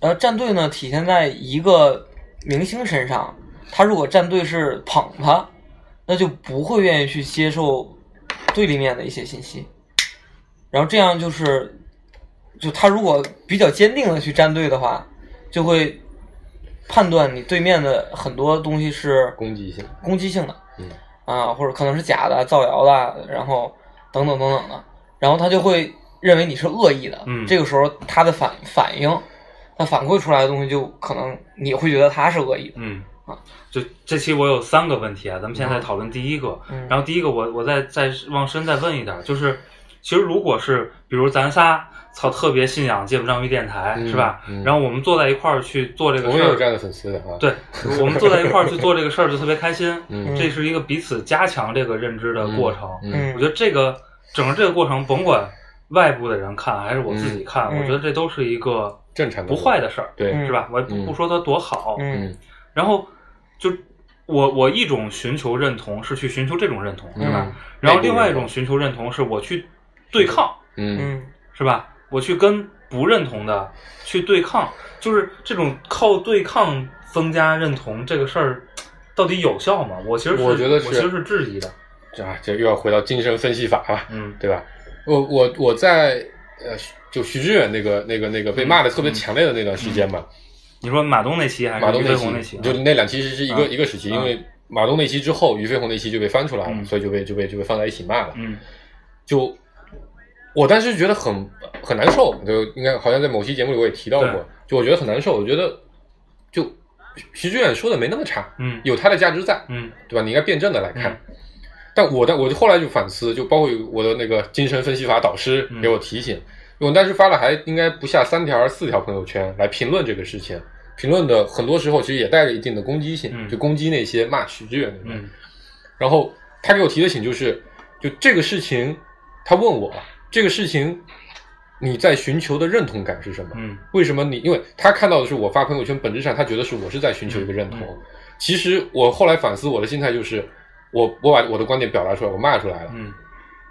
然后站队呢体现在一个明星身上，他如果站队是捧他，那就不会愿意去接受对立面的一些信息，然后这样就是，就他如果比较坚定的去站队的话，就会判断你对面的很多东西是攻击性，攻击性的，嗯。啊，或者可能是假的、造谣的，然后等等等等的，然后他就会认为你是恶意的。嗯。这个时候他的反反应，他反馈出来的东西就可能你会觉得他是恶意的。嗯啊，就这期我有三个问题啊，咱们现在讨论第一个，嗯然后第一个我我再再往深再问一点，就是其实如果是比如咱仨操特别信仰芥末章鱼电台、嗯是吧？嗯然后我们坐在一块儿去做这个事儿，我也有这样的粉丝的啊。，对，我们坐在一块儿去做这个事儿就特别开心，嗯这是一个彼此加强这个认知的过程。嗯我觉得这个整个这个过程，甭管外部的人看还是我自己看，嗯我觉得这都是一个正常的不坏的事儿，对，嗯是吧？我也不嗯不说它多好，嗯嗯然后就我我一种寻求认同是去寻求这种认同，是吧？嗯然后另外一种寻求认同是我去对抗，嗯嗯是吧？我去跟不认同的去对抗，就是这种靠对抗增加认同这个事儿，到底有效吗？我其实是我觉得是我其实是质疑的，这啊，这又要回到精神分析法了，嗯对吧？我我我在呃，就徐志远那个那个那个被骂的特别强烈的那段时间嘛，你说马东那期还是于马东那期飞鸿那期啊？就那两期是是一个啊一个时期，啊因为马东那期之后，于飞鸿那期就被翻出来了，嗯。所以就被就被就被放在一起骂了。嗯。就我当时觉得很很难受，就应该好像在某期节目里我也提到过，就我觉得很难受，我觉得就徐志远说的没那么差，嗯。有他的价值在，嗯。对吧？你应该辩证的来看。嗯但我的我就后来就反思，就包括我的那个精神分析法导师嗯给我提醒，我当时发了还应该不下三条四条朋友圈来评论这个事情，评论的很多时候其实也带着一定的攻击性，嗯就攻击那些骂许志远的人。嗯然后他给我提的醒就是，就这个事情，他问我这个事情你在寻求的认同感是什么？嗯为什么你？因为他看到的是我发朋友圈，本质上他觉得是我是在寻求一个认同。嗯其实我后来反思，我的心态就是，我我把我的观点表达出来，我骂出来了，嗯。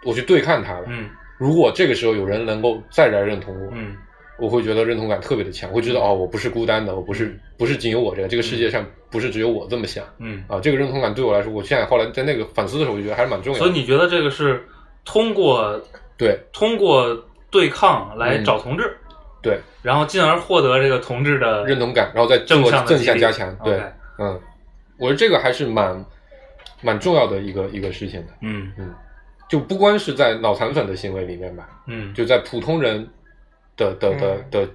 我去对抗他了。嗯。如果这个时候有人能够再来认同我，嗯。我会觉得认同感特别的强，会知道哦，我不是孤单的，我不是不是仅有我这个，这个世界上不是只有我这么想嗯，啊。这个认同感对我来说，我现在后来在那个反思的时候，我就觉得还是蛮重要的。所以你觉得这个是通过对。通过对抗来嗯。找同志，对。然后进而获得这个同志的认同感，然后再正向正向加强。对嗯，我觉得这个还是蛮蛮重要的一个一个事情的。嗯。嗯就不光是在脑残粉的行为里面吧，嗯。就在普通人的的的的，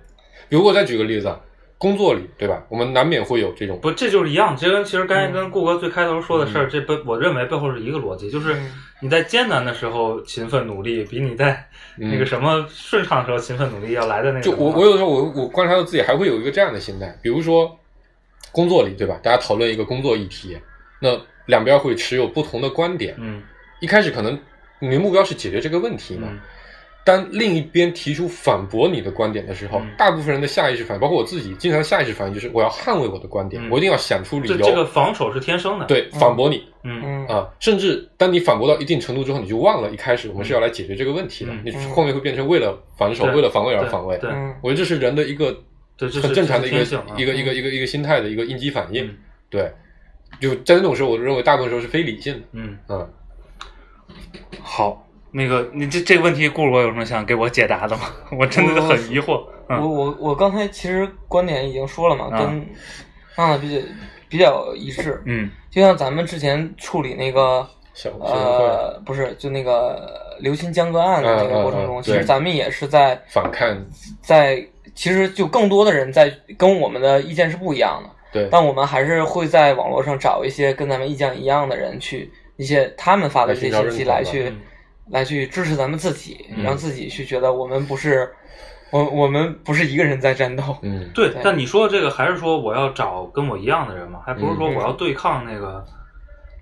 比如我再举个例子啊，工作里对吧，我们难免会有这种不，这就是一样。这跟其实刚才嗯。跟顾哥最开头说的事儿，这背我认为背后是一个逻辑，就是嗯。你在艰难的时候勤奋努力，比你在那个什么顺畅的时候勤奋努力要来的那个。就我我有时候我我观察到自己还会有一个这样的心态，比如说工作里对吧，大家讨论一个工作议题，那两边会持有不同的观点，嗯。一开始可能你的目标是解决这个问题嘛，嗯。当另一边提出反驳你的观点的时候，嗯。大部分人的下意识反应，包括我自己，经常下意识反应就是我要捍卫我的观点，嗯。我一定要想出理由，这这个防守是天生的。，对反驳你嗯。嗯。啊、甚至当你反驳到一定程度之后，你就忘了一开始我们是要来解决这个问题的，嗯。你后面会变成为了防守、对为了防卫而防卫。对，嗯我觉得这是人的一个对这是很正常的一个一个一个一个一个心态的一个应激反应。嗯。对，就在那种时候，我认为大部分时候是非理性的。嗯，嗯，好。那个，你这这个问题，顾罗有什么想给我解答的吗？我真的很疑惑。我嗯我我刚才其实观点已经说了嘛，啊跟娜娜比较比较一致。嗯就像咱们之前处理那个呃，不是，就那个刘鑫江歌案的那个过程中，嗯嗯嗯其实咱们也是在反看，在，其实就更多的人在跟我们的意见是不一样的，对，但我们还是会在网络上找一些跟咱们意见一样的人去一些他们发的这些信息来去来去支持咱们自己，嗯。让自己去觉得我们不是我我们不是一个人在战斗。嗯，对对，但你说的这个还是说我要找跟我一样的人嘛，还不是说嗯我要对抗那个。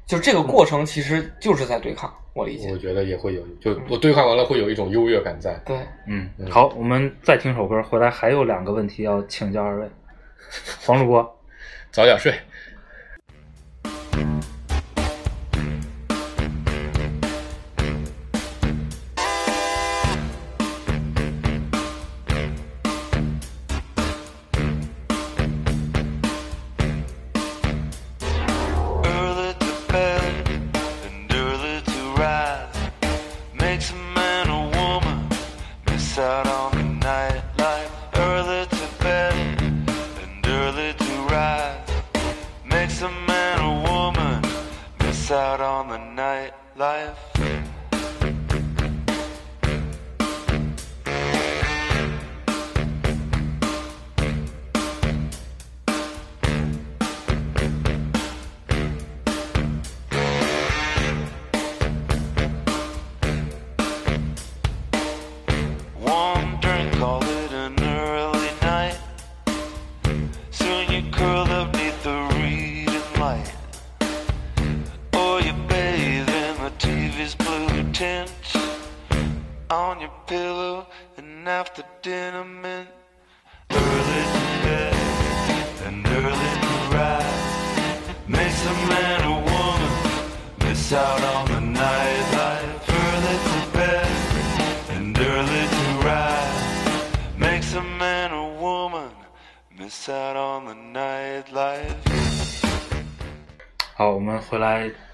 就这个过程其实就是在对抗，我理解。我。觉得也会有，就我对抗完了会有一种优越感在。对，嗯嗯，好，我们再听首歌，回来还有两个问题要请教二位。黄主播，早点睡。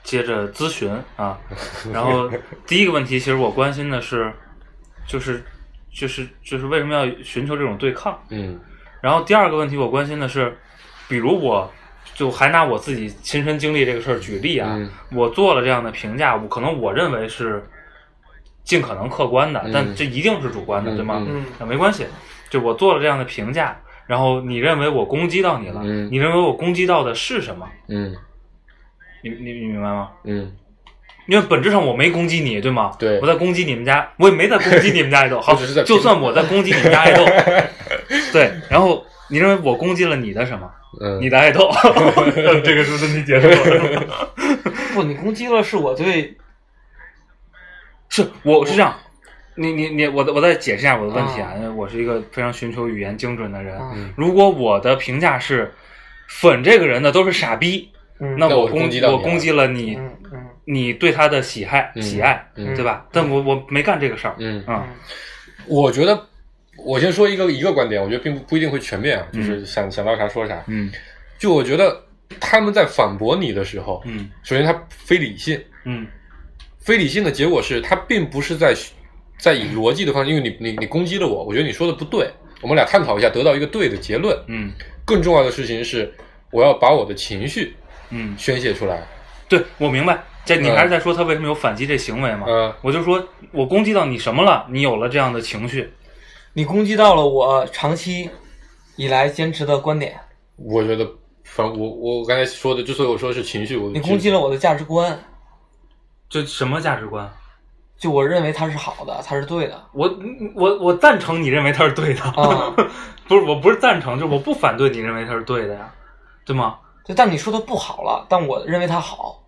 接着咨询啊。然后第一个问题，其实我关心的是，就是就是就是为什么要寻求这种对抗？嗯然后第二个问题，我关心的是，比如我就还拿我自己亲身经历这个事儿举例啊，嗯我做了这样的评价，我可能我认为是尽可能客观的，嗯但这一定是主观的，嗯对吗？嗯那没关系，就我做了这样的评价，然后你认为我攻击到你了，嗯你认为我攻击到的是什么？嗯你你你明白吗？嗯因为本质上我没攻击你，对吗？对我在攻击你们家，我也没在攻击你们家爱豆。好就算我在攻击你们家爱豆，对，然后你认为我攻击了你的什么？嗯，你的爱豆，这个是问题结束了。不，你攻击了是我对是，我是这样，你你你，我我再解释一下我的问题啊，啊因为我是一个非常寻求语言精准的人。啊如果我的评价是粉这个人的都是傻逼，嗯。那我攻攻击了我攻击了你，嗯嗯。你对他的喜爱嗯喜爱，嗯。对吧？但我我没干这个事儿，嗯。啊，我觉得，我先说一个一个观点，我觉得并不不一定会全面啊，就是想想到啥说啥。嗯。就我觉得他们在反驳你的时候，嗯首先他非理性，嗯。非理性的结果是他并不是在在以逻辑的方式，因为你你你攻击了我，我觉得你说的不对，我们俩探讨一下，得到一个对的结论。嗯。更重要的事情是，我要把我的情绪嗯，宣泄出来。对我明白。这你嗯还是在说他为什么有反击这行为吗？嗯我就说我攻击到你什么了？你有了这样的情绪，你攻击到了我长期以来坚持的观点，我觉得，反正我我刚才说的，之所以我说是情绪，我你攻击了我的价值观，这什么价值观？就我认为它是好的，它是对的我我我赞成你认为他是对的，啊。不是我不是赞成，就是我不反对你认为他是对的呀，对吗？对，但你说它不好了，但我认为他好，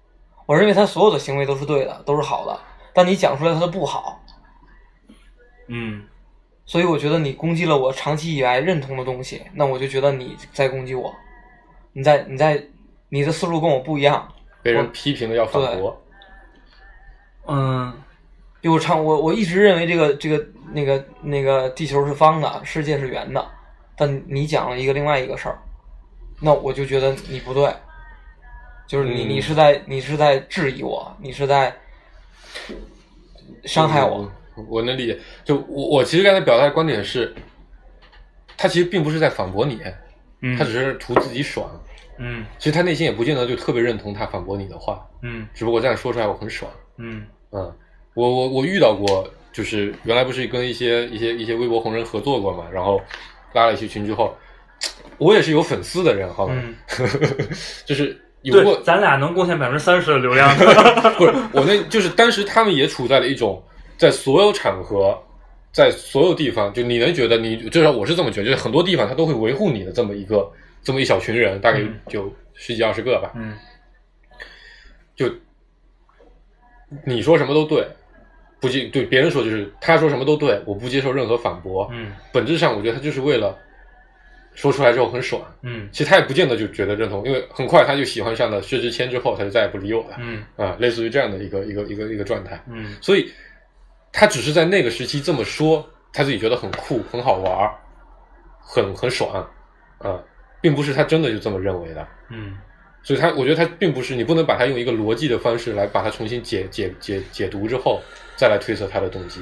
我认为他所有的行为都是对的，都是好的。但你讲出来他的不好，嗯所以我觉得你攻击了我长期以来认同的东西，那我就觉得你在攻击我，你在你在你的思路跟我不一样。被人批评的要反驳。嗯就我长我我一直认为这个这个那个那个地球是方的，世界是圆的，但你讲了一个另外一个事儿，那我就觉得你不对，就是你嗯你是在你是在质疑我，你是在伤害我。我，我能理解。就我我其实刚才表达的观点是，他其实并不是在反驳你，嗯他只是图自己爽。嗯其实他内心也不见得就特别认同他反驳你的话，嗯只不过这样说出来我很爽。嗯嗯，我我我遇到过，就是原来不是跟一些一些一些微博红人合作过嘛，然后拉了一些群之后，我也是有粉丝的人，好吧，嗯 就是有过，咱俩能贡献百分之三十的流量。不是我那就是当时他们也处在了一种在所有场合。在所有地方，就你能觉得你至少我是这么觉得，就是很多地方他都会维护你的这么一个这么一小群人，大概嗯就十几二十个吧。嗯就你说什么都对，不接对别人说就是他说什么都对，我不接受任何反驳。嗯本质上我觉得他就是为了说出来之后很爽。嗯其实他也不见得就觉得认同，因为很快他就喜欢上了薛之谦之后，他就再也不理我了。嗯啊，类似于这样的一个一个一个一个状态。嗯所以他只是在那个时期这么说，他自己觉得很酷、很好玩儿、很很爽啊，并不是他真的就这么认为的。嗯所以他，我觉得他并不是你不能把它用一个逻辑的方式来把它重新解解解解读之后，再来推测他的动机。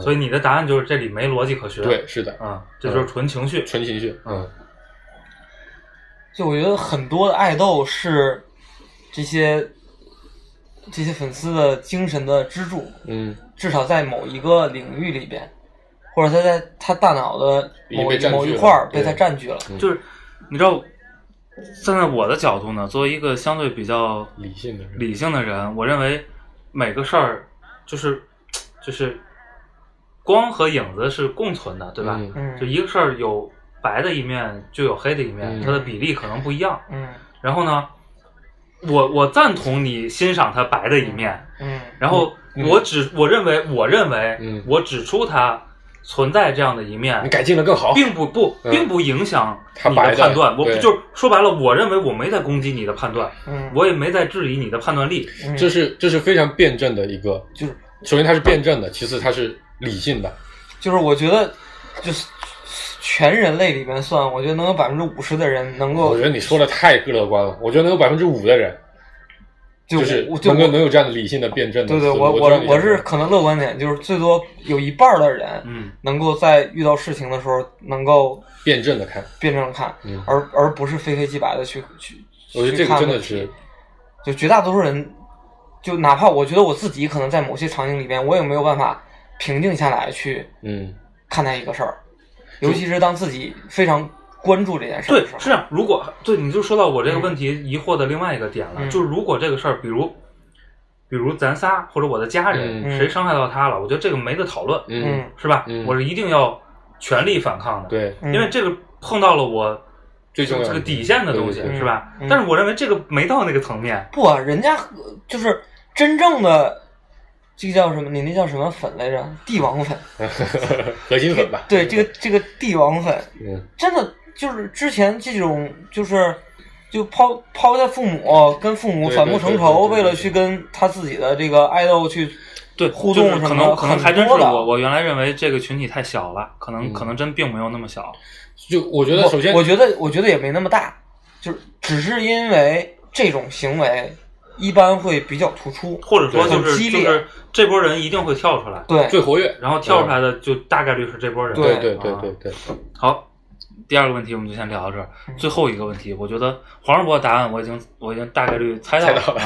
所以你的答案就是这里没逻辑可循。对，是的，啊，这就是纯情绪。纯情绪，嗯。就我觉得很多的爱豆是这些这些粉丝的精神的支柱，嗯。至少在某一个领域里边，或者他在他大脑的某一某一块儿被他占据了。就是你知道，站在我的角度呢，作为一个相对比较理性的人，理性的人，我认为每个事儿就是就是光和影子是共存的，对吧？嗯嗯就一个事儿有白的一面，就有黑的一面，嗯它的比例可能不一样。嗯然后呢，我我赞同你欣赏它白的一面，嗯然后嗯我只我认为我认为嗯我指出它存在这样的一面你，改进的更好。并不不嗯并不影响你的判断。我对就是说白了，我认为我没在攻击你的判断，嗯，我也没在质疑你的判断力。嗯这是这是非常辩证的一个，就是首先它是辩证的，其次它是理性的。就是我觉得就是全人类里面算，我觉得能有百分之五十的人能够我觉得你说的太乐观了，我觉得能有百分之五的人，就就是我就我能够能有这样的理性的辩证的对对，我我我是可能乐观点，就是最多有一半的人嗯能够在遇到事情的时候能够辩证的看，辩证地看，嗯而而不是非黑即白的去去。我觉得这个去看问题真的是，就绝大多数人，就哪怕我觉得我自己可能在某些场景里边，我也没有办法平静下来去嗯。看待一个事儿，尤其是当自己非常关注这件事儿的时，候。对是这样。如果对你就说到我这个问题疑惑的另外一个点了，嗯。就是如果这个事儿，比如比如咱仨或者我的家人、嗯。谁伤害到他了，我觉得这个没得讨论，嗯，是吧？嗯。我是一定要全力反抗的，，对，嗯因为这个碰到了我最重要这个底线的东西，是吧？嗯。但是我认为这个没到那个层面，不啊，人家呃就是真正的这个叫什么？你那叫什么粉来着？帝王粉。核心粉吧，对，这个这个帝王粉，嗯真的就是之前这种就是。就抛抛下父母，跟父母反目成仇，为了去跟他自己的这个爱豆去对互动就是可能什么的可能还真是很多的我我原来认为这个群体太小了，可能、嗯可能真并没有那么小，就我觉得首先我觉得我觉得也没那么大，就是只是因为这种行为一般会比较突出，或者说就是激烈就是这波人一定会跳出来，对最活跃，然后跳出来的就大概率是这波人。对对对啊对对，好，第二个问题我们就先聊到这儿。嗯最后一个问题，我觉得黄世博的答案我已经我已经大概率猜到了。到了，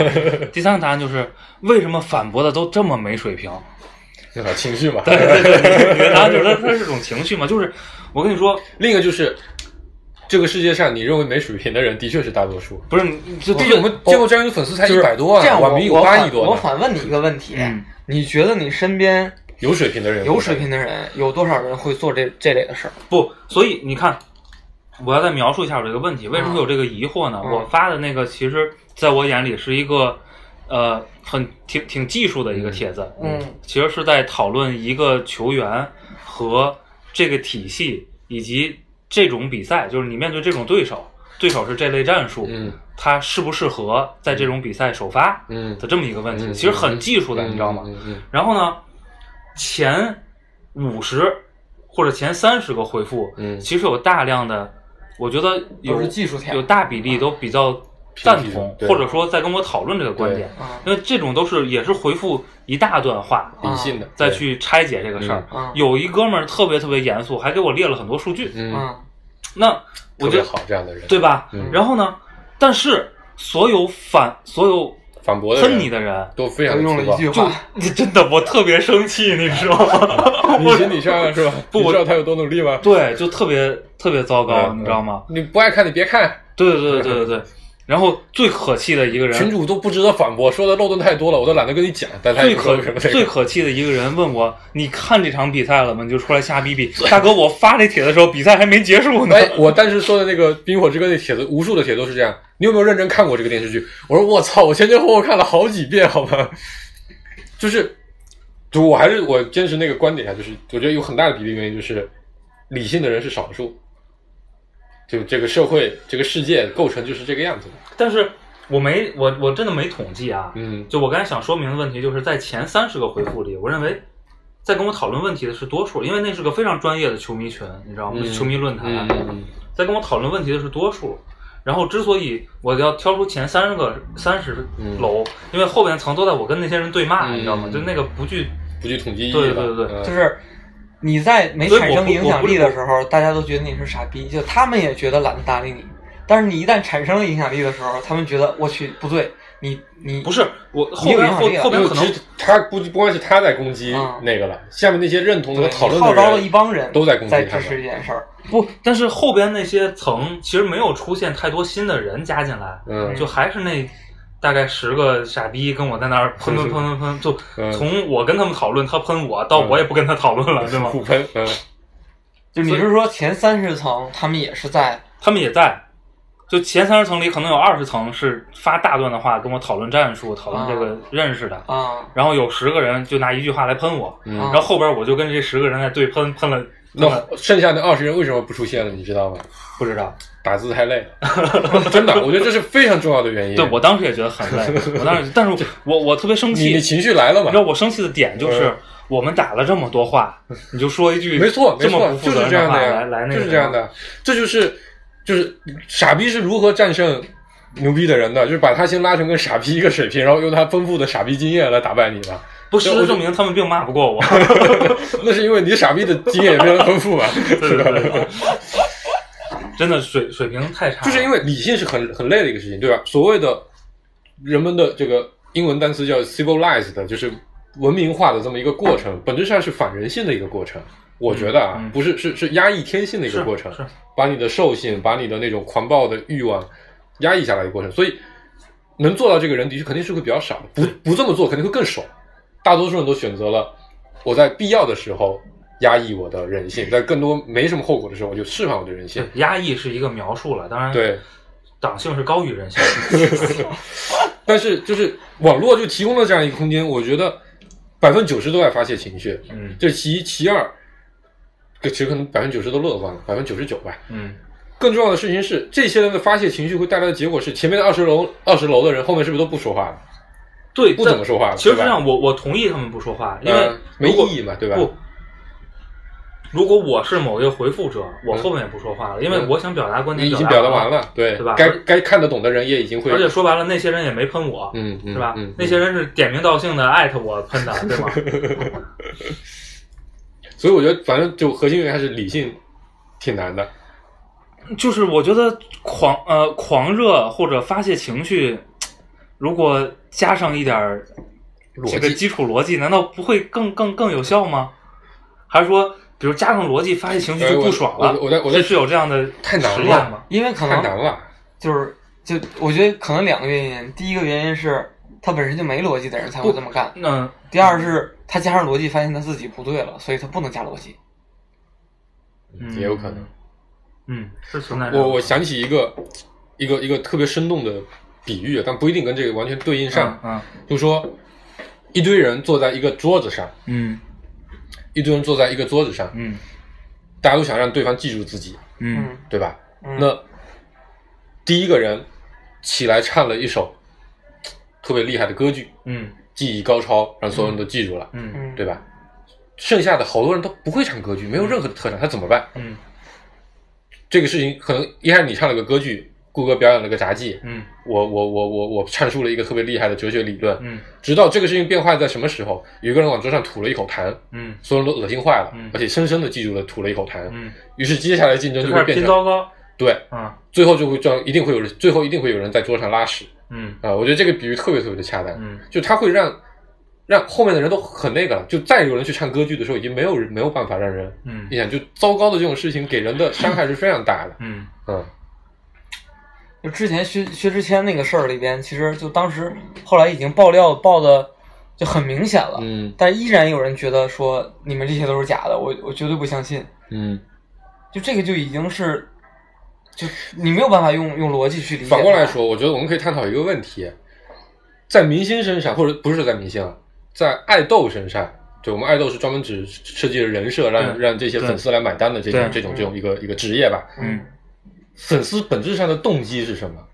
第三个答案就是为什么反驳的都这么没水平？有点情绪嘛。对对对，你的答案就是它它是种情绪嘛，就是我跟你说，另一个就是，这个世界上你认为没水平的人的确是大多数。不是你这毕竟我们见过张宇粉丝才就是一百多万，这样我网民有我我八亿多我，反问你一个问题，嗯你觉得你身边有水平的人，有水平的人有多少人会做这这类的事儿？不，所以你看，我要再描述一下我这个问题，为什么会有这个疑惑呢？嗯我发的那个其实在我眼里是一个呃很挺挺技术的一个帖子，嗯其实是在讨论一个球员和这个体系以及这种比赛，就是你面对这种对手，对手是这类战术，嗯。他适不适合在这种比赛首发嗯。的这么一个问题，嗯其实很技术的，嗯你知道吗？然后呢，前五十或者前三十个回复，嗯。其实有大量的，我觉得有技术有大比例都比较赞同或者说在跟我讨论这个观点，啊。因为这种都是也是回复一大段话，理性的再去拆解这个事儿。嗯。有一哥们儿特别特别严肃，还给我列了很多数据。嗯。嗯。那我觉得好这样的人，对吧？嗯。然后呢，但是所有反所有反驳的人喷你的人，都非常用了一句就你，真的我特别生气，你知道吗？你行你上是吧？不知道他有多努力吗？对，就特别特别糟糕，嗯你知道吗？你不爱看你别看，对对对对对对。然后最可气的一个人，群主都不值得反驳，说的漏洞太多了，我都懒得跟你讲。但他也最可。最可气的一个人问我：“你看这场比赛了吗？”你就出来瞎逼逼。大哥，我发这帖的时候，比赛还没结束呢。哎，我当时说的那个《冰火之歌》那帖子，无数的帖都是这样。你有没有认真看过这个电视剧？我说我操，我前前后后看了好几遍，好吗？就是，就我还是我坚持那个观点啊，就是我觉得有很大的比例原因就是，理性的人是少数，就这个社会这个世界构成就是这个样子的。但是我没我我真的没统计啊。嗯就我刚才想说明的问题，就是在前三十个回复里，我认为在跟我讨论问题的是多数，因为那是个非常专业的球迷群，你知道吗？嗯 球迷论坛，嗯嗯嗯在跟我讨论问题的是多数。然后之所以我要挑出前三十个三十嗯楼，因为后边层都在我跟那些人对骂，嗯你知道吗？就那个不具不具统计意义对对对对嗯就是你在没产生影响力的时候，大家都觉得你是傻逼，就他们也觉得懒得搭理你。但是你一旦产生了影响力的时候，他们觉得我去不对，你你不是我后边后后边可能其实他不不光是他在攻击嗯那个了，下面那些认同和讨论的你号召了一帮人都在攻击在支持这件事儿。不，但是后边那些层其实没有出现太多新的人加进来，嗯就还是那大概十个傻逼跟我在那儿喷喷喷喷喷，就嗯从我跟他们讨论，他喷我，到我也不跟他讨论了，对吗？互喷，嗯 就你是说前三十层他们也是在他们也在，就前三十层里可能有二十层是发大段的话跟我讨论战术、讨论这个认识的，啊然后有十个人就拿一句话来喷我，嗯然后后边我就跟这十个人在对喷，喷了，喷那剩下的二十人为什么不出现了？你知道吗？不知道。打字太累了，真的，我觉得这是非常重要的原因。对我当时也觉得很累，我当时，但是我我特别生气，你你情绪来了嘛你知？道我生气的点就是嗯，我们打了这么多话，你就说一句没错，没错，就是这样的呀，来那个就是这样的，这就是就是傻逼是如何战胜牛逼的人的，就是把他先拉成跟傻逼一个水平，然后用他丰富的傻逼经验来打败你的。不，事实证明他们并骂不过我。那是因为你傻逼的经验也非常丰富嘛，对是吧？对对，真的水水平太差，就是因为理性是很很累的一个事情，对吧？所谓的人们的这个英文单词叫 civilized，就是文明化的这么一个过程，本质上是反人性的一个过程。我觉得啊，嗯嗯不是是是压抑天性的一个过程，是把你的兽性，把你的那种狂暴的欲望压抑下来的过程。所以能做到这个人，的确肯定是会比较少的。不不这么做，肯定会更爽。大多数人都选择了我在必要的时候压抑我的人性，在更多没什么后果的时候，我就释放我的人性。压抑是一个描述了，当然对，党性是高于人性。但是就是网络就提供了这样一个空间，我觉得百分之九十都在发泄情绪，嗯这其一，其二，其实可能百分之九十都乐观了，百分之九十九吧。嗯，更重要的事情是，这些人的发泄情绪会带来的结果是，前面的二十楼二十楼的人后面是不是都不说话了？对，不怎么说话了其实这样，我我同意他们不说话，因为呃没意义嘛，对吧？不，如果我是某一个回复者，我后面也不说话了，因为嗯我想表达观点你已经表表达完了，对对吧该该看得懂的人也已经会，而且说白了，那些人也没喷我，嗯嗯是吧？嗯，那些人是点名道姓的艾特我喷的，对吗？所以我觉得反正就核心原因还是理性挺难的。就是我觉得狂呃狂热或者发泄情绪，如果加上一点儿逻辑这个基础逻辑，难道不会更更更有效吗？还是说，比如加上逻辑发泄情绪就不爽了？我我在我在是是有这样的太难了吗？因为可能太难了，就是就我觉得可能两个原因，第一个原因是他本身就没逻辑的人才会这么干，嗯第二是他加上逻辑发现他自己不对了，所以他不能加逻辑。嗯也有可能。嗯是存在。我我想起一个一个一个特别生动的比喻，但不一定跟这个完全对应上。嗯就说一堆人坐在一个桌子上，嗯。一堆人坐在一个桌子上，嗯。大家都想让对方记住自己，嗯。嗯对吧？嗯。那第一个人起来唱了一首特别厉害的歌剧，嗯。技艺高超，让所有人都记住了，嗯。嗯，对吧？剩下的好多人都不会唱歌剧，没有任何的特长，他怎么办？嗯。这个事情可能一开始你唱了个歌剧，顾哥表演了个杂技，嗯。我我我我我阐述了一个特别厉害的哲学理论，嗯。直到这个事情变坏在什么时候？有一个人往桌上吐了一口痰，嗯。所有人都恶心坏了，嗯。而且深深的记住了吐了一口痰。嗯，于是接下来竞争就会变糟糕。对，嗯最后就会这样，一定会有人，最后一定会有人在桌上拉屎。嗯。啊、我觉得这个比喻特别特别的恰当，嗯。就他会让让后面的人都很那个了，就再有人去唱歌剧的时候，已经没有人没有办法让人嗯。你想，就糟糕的这种事情给人的伤害是非常大的。嗯。嗯就之前薛薛之谦那个事儿里边，其实就当时后来已经爆料爆的就很明显了，嗯但依然有人觉得说你们这些都是假的，我我绝对不相信。嗯，就这个就已经是，就你没有办法用用逻辑去理解。反过来，说，我觉得我们可以探讨一个问题，在明星身上，或者不是在明星啊，在爱豆身上，就我们爱豆是专门只设计的人设，让对让这些粉丝来买单的这种这种这种一个一个职业吧。嗯粉丝本质上的动机是什么？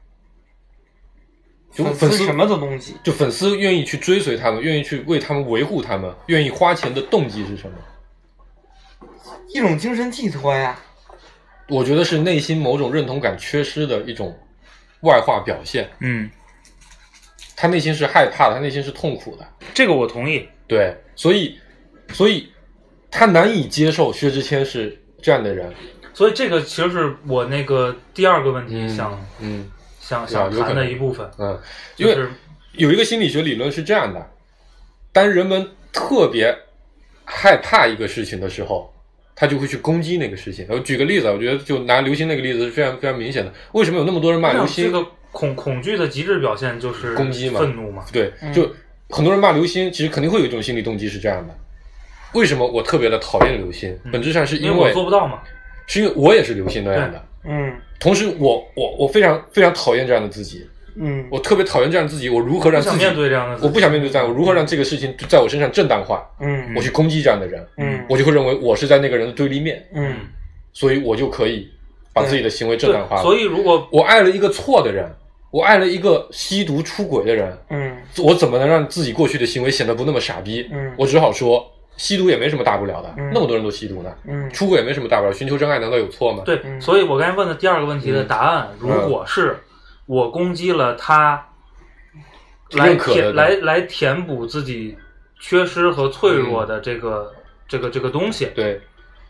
就粉粉丝丝什么的东西，就粉丝愿意去追随他们，愿意去为他们维护他们，愿意花钱的动机是什么？一种精神寄托呀。我觉得是内心某种认同感缺失的一种外化表现。嗯，他内心是害怕的，他内心是痛苦的。这个我同意。对，所以，所以他难以接受薛之谦是这样的人。所以这个其实是我那个第二个问题想、嗯想想谈的一部分，嗯，因为有一个心理学理论是这样的：当人们特别害怕一个事情的时候，他就会去攻击那个事情。我举个例子，我觉得就拿刘星那个例子是非常非常明显的。为什么有那么多人骂刘星？这个恐恐惧的极致表现就是攻击嘛愤怒嘛。对，嗯就很多人骂刘星，其实肯定会有一种心理动机是这样的。为什么我特别的讨厌刘星？本质上是因为我因为做不到嘛。是因为我也是刘星那样的。嗯同时我，我我非常非常讨厌这样的自己，嗯我特别讨厌这样的自己。我如何让不想自己面对这样的自己我不想面对这样，我如何让这个事情在我身上正当化？嗯我去攻击这样的人，嗯我就会认为我是在那个人的对立面，嗯所以我就可以把自己的行为正当化。所以如果我爱了一个错的人，我爱了一个吸毒出轨的人，嗯我怎么能让自己过去的行为显得不那么傻逼？嗯我只好说，吸毒也没什么大不了的，嗯。那么多人都吸毒呢，嗯。出轨也没什么大不了，寻求真爱难道有错吗？对，嗯。所以我刚才问的第二个问题的答案，如果是我攻击了他，来来来填补自己缺失和脆弱的这个、这个这个东西，对，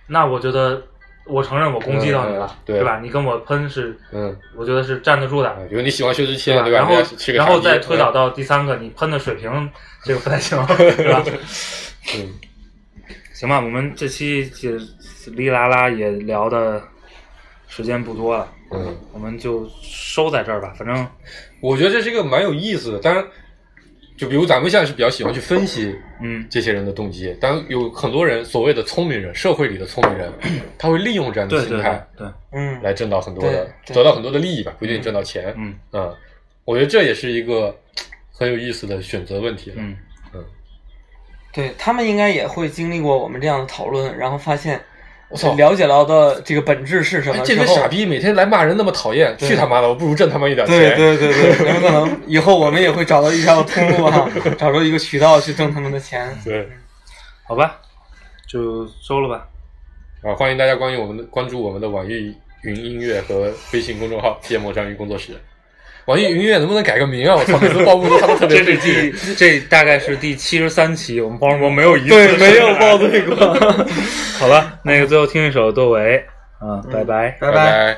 那我觉得我承认我攻击到你了，嗯对。吧？你跟我喷是，嗯，我觉得是站得住的。啊比如你喜欢薛之谦，对吧？然后然后再推导到第三个，你喷的水平这个不太行，对吧？嗯，行吧，我们这期也哩啦啦也聊的时间不多了，嗯，我们就收在这儿吧。反正我觉得这是一个蛮有意思的。当然，就比如咱们现在是比较喜欢去分析嗯这些人的动机，当然有很多人所谓的聪明人，社会里的聪明人，他会利用这样的心态对，嗯来挣到很多的，得到很多的利益吧，不一定挣到钱。嗯嗯，我觉得这也是一个很有意思的选择问题了。嗯对他们应该也会经历过我们这样的讨论，然后发现我操了解到的这个本质是什哎么，这些傻逼每天来骂人那么讨厌，去他妈的！我不如挣他妈一点对钱。对对对，有可能以后我们也会找到一条通路哈，找到一个渠道去挣他们的钱。对好吧，就收了吧。啊，欢迎大家关于我们的关注我们的网易云音乐和微信公众号“芥末章鱼工作室”。网易云音乐能不能改个名啊？我操，每次报幕都他们特别这是费劲。第这大概是第七十三期，我们包容没有一次对，没有报对。对过。好了，那个最后听一首窦唯，嗯，拜拜。拜拜。